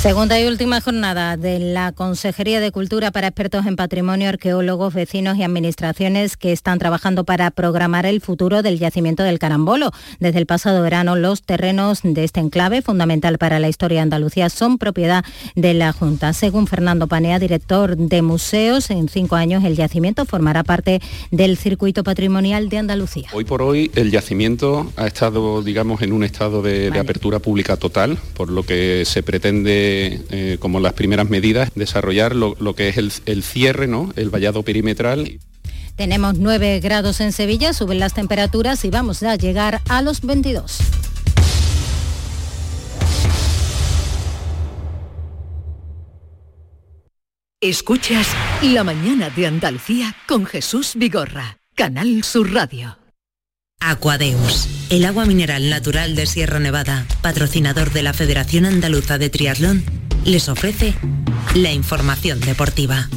Segunda y última jornada de la Consejería de Cultura para expertos en patrimonio, arqueólogos, vecinos y administraciones que están trabajando para programar el futuro del yacimiento del Carambolo. Desde el pasado verano, los terrenos de este enclave, fundamental para la historia de Andalucía, son propiedad de la Junta. Según Fernando Panea, director de museos, en cinco años el yacimiento formará parte del circuito patrimonial de Andalucía. Hoy por hoy el yacimiento ha estado, digamos, en un estado de, de apertura pública total, por lo que se pretende eh, como las primeras medidas, desarrollar lo, lo que es el, el cierre, ¿no? el vallado perimetral. Tenemos 9 grados en Sevilla, suben las temperaturas y vamos a llegar a los 22. Escuchas La mañana de Andalucía con Jesús Vigorra, Canal Sur Radio. Aquadeus, el agua mineral natural de Sierra Nevada, patrocinador de la Federación Andaluza de Triatlón, les ofrece la información deportiva.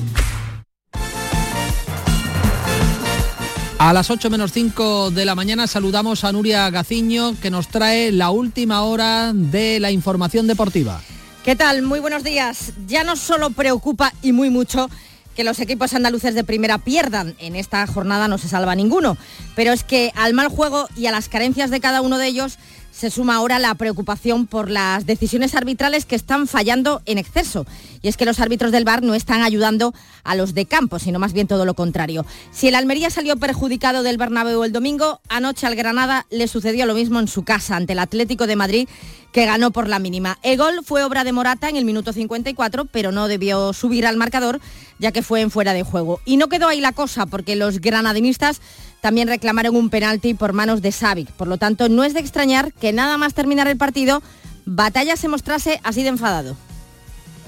A las 8 menos 5 de la mañana saludamos a Nuria Gaciño que nos trae la última hora de la información deportiva. ¿Qué tal? Muy buenos días. Ya no solo preocupa y muy mucho que los equipos andaluces de primera pierdan. En esta jornada no se salva ninguno. Pero es que al mal juego y a las carencias de cada uno de ellos se suma ahora la preocupación por las decisiones arbitrales que están fallando en exceso. Y es que los árbitros del VAR no están ayudando a los de campo, sino más bien todo lo contrario. Si el Almería salió perjudicado del Bernabéu el domingo, anoche al Granada le sucedió lo mismo en su casa ante el Atlético de Madrid que ganó por la mínima. El gol fue obra de Morata en el minuto 54, pero no debió subir al marcador ya que fue en fuera de juego. Y no quedó ahí la cosa porque los granadinistas también reclamaron un penalti por manos de Savic. Por lo tanto, no es de extrañar que nada más terminar el partido, Batalla se mostrase así de enfadado.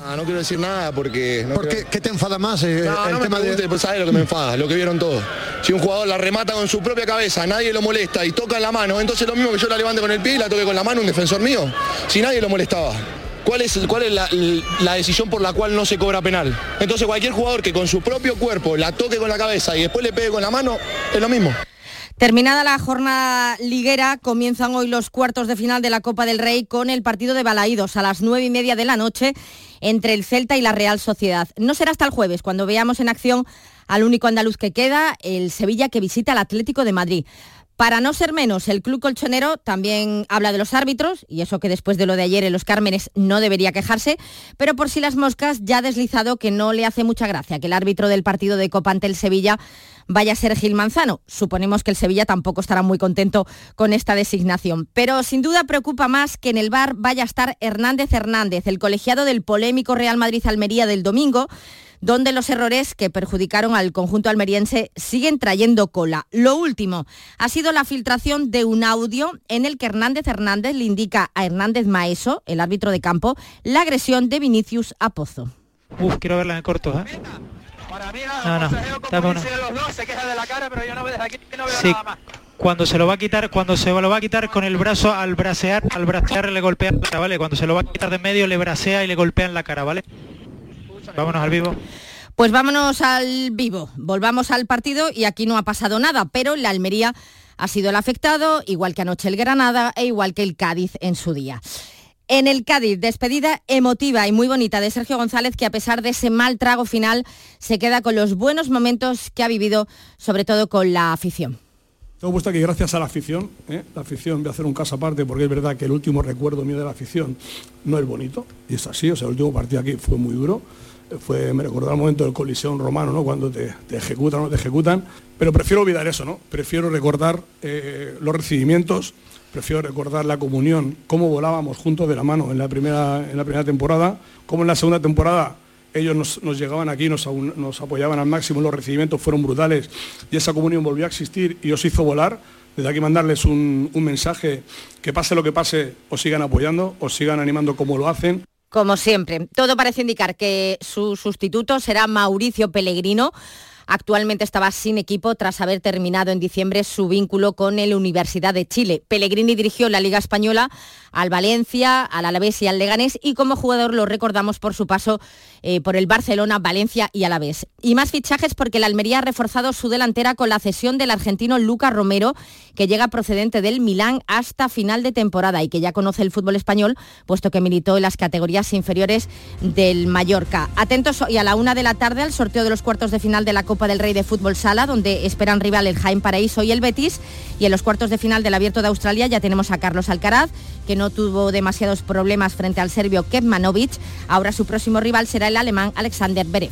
Ah, no quiero decir nada porque... ¿Por qué, qué te enfada más eh, No, el no me tema pregunte, de... pues sabes lo que me enfada, lo que vieron todos. Si un jugador la remata con su propia cabeza, nadie lo molesta y toca en la mano, entonces lo mismo que yo la levante con el pie y la toque con la mano un defensor mío, si nadie lo molestaba. ¿Cuál es, cuál es la, la decisión por la cual no se cobra penal? Entonces cualquier jugador que con su propio cuerpo la toque con la cabeza y después le pegue con la mano, es lo mismo. Terminada la jornada liguera, comienzan hoy los cuartos de final de la Copa del Rey con el partido de Balaídos a las nueve y media de la noche entre el Celta y la Real Sociedad. No será hasta el jueves cuando veamos en acción al único andaluz que queda, el Sevilla que visita al Atlético de Madrid. Para no ser menos, el club colchonero también habla de los árbitros, y eso que después de lo de ayer en los Cármenes no debería quejarse, pero por si las moscas ya ha deslizado que no le hace mucha gracia que el árbitro del partido de Copa ante el Sevilla vaya a ser Gil Manzano. Suponemos que el Sevilla tampoco estará muy contento con esta designación. Pero sin duda preocupa más que en el bar vaya a estar Hernández Hernández, el colegiado del polémico Real Madrid-Almería del domingo, donde los errores que perjudicaron al conjunto almeriense siguen trayendo cola. Lo último ha sido la filtración de un audio en el que Hernández Hernández le indica a Hernández Maeso, el árbitro de campo, la agresión de Vinicius a Pozo. Uf, quiero verla en corto, ¿eh? No, no, dame una. Sí, cuando se lo va a quitar, cuando se lo va a quitar con el brazo al bracear, al bracear le golpea la cara, ¿vale? Cuando se lo va a quitar de medio le bracea y le golpea en la cara, ¿vale? Vámonos al vivo. Pues vámonos al vivo, volvamos al partido y aquí no ha pasado nada, pero la Almería ha sido el afectado, igual que anoche el Granada e igual que el Cádiz en su día. En el Cádiz, despedida emotiva y muy bonita de Sergio González, que a pesar de ese mal trago final, se queda con los buenos momentos que ha vivido, sobre todo con la afición. Tengo puesto que gracias a la afición, ¿eh? la afición, voy a hacer un caso aparte porque es verdad que el último recuerdo mío de la afición no es bonito, y es así, o sea, el último partido aquí fue muy duro, fue, me recordaba el momento del colisión romano, ¿no? Cuando te, ejecutan o no te ejecutan, pero prefiero olvidar eso, ¿no? Prefiero recordar eh, los recibimientos, prefiero recordar la comunión, cómo volábamos juntos de la mano en la primera, en la primera temporada, cómo en la segunda temporada ellos nos, llegaban aquí, nos, nos, apoyaban al máximo, los recibimientos fueron brutales y esa comunión volvió a existir y os hizo volar. Desde aquí mandarles un, un mensaje, que pase lo que pase, os sigan apoyando, os sigan animando como lo hacen. Como siempre, todo parece indicar que su sustituto será Mauricio Pellegrino. Actualmente estaba sin equipo tras haber terminado en diciembre su vínculo con el Universidad de Chile. Pellegrini dirigió la Liga Española al Valencia, al Alavés y al Leganés y como jugador lo recordamos por su paso eh, por el Barcelona, Valencia y Alavés. Y más fichajes porque la Almería ha reforzado su delantera con la cesión del argentino Lucas Romero, que llega procedente del Milán hasta final de temporada y que ya conoce el fútbol español, puesto que militó en las categorías inferiores del Mallorca. Atentos hoy a la una de la tarde al sorteo de los cuartos de final de la Copa del Rey de Fútbol Sala, donde esperan rival el Jaime Paraíso y el Betis. Y en los cuartos de final del Abierto de Australia ya tenemos a Carlos Alcaraz, que no tuvo demasiados problemas frente al serbio Kevmanovic. Ahora su próximo rival será el alemán Alexander Berev.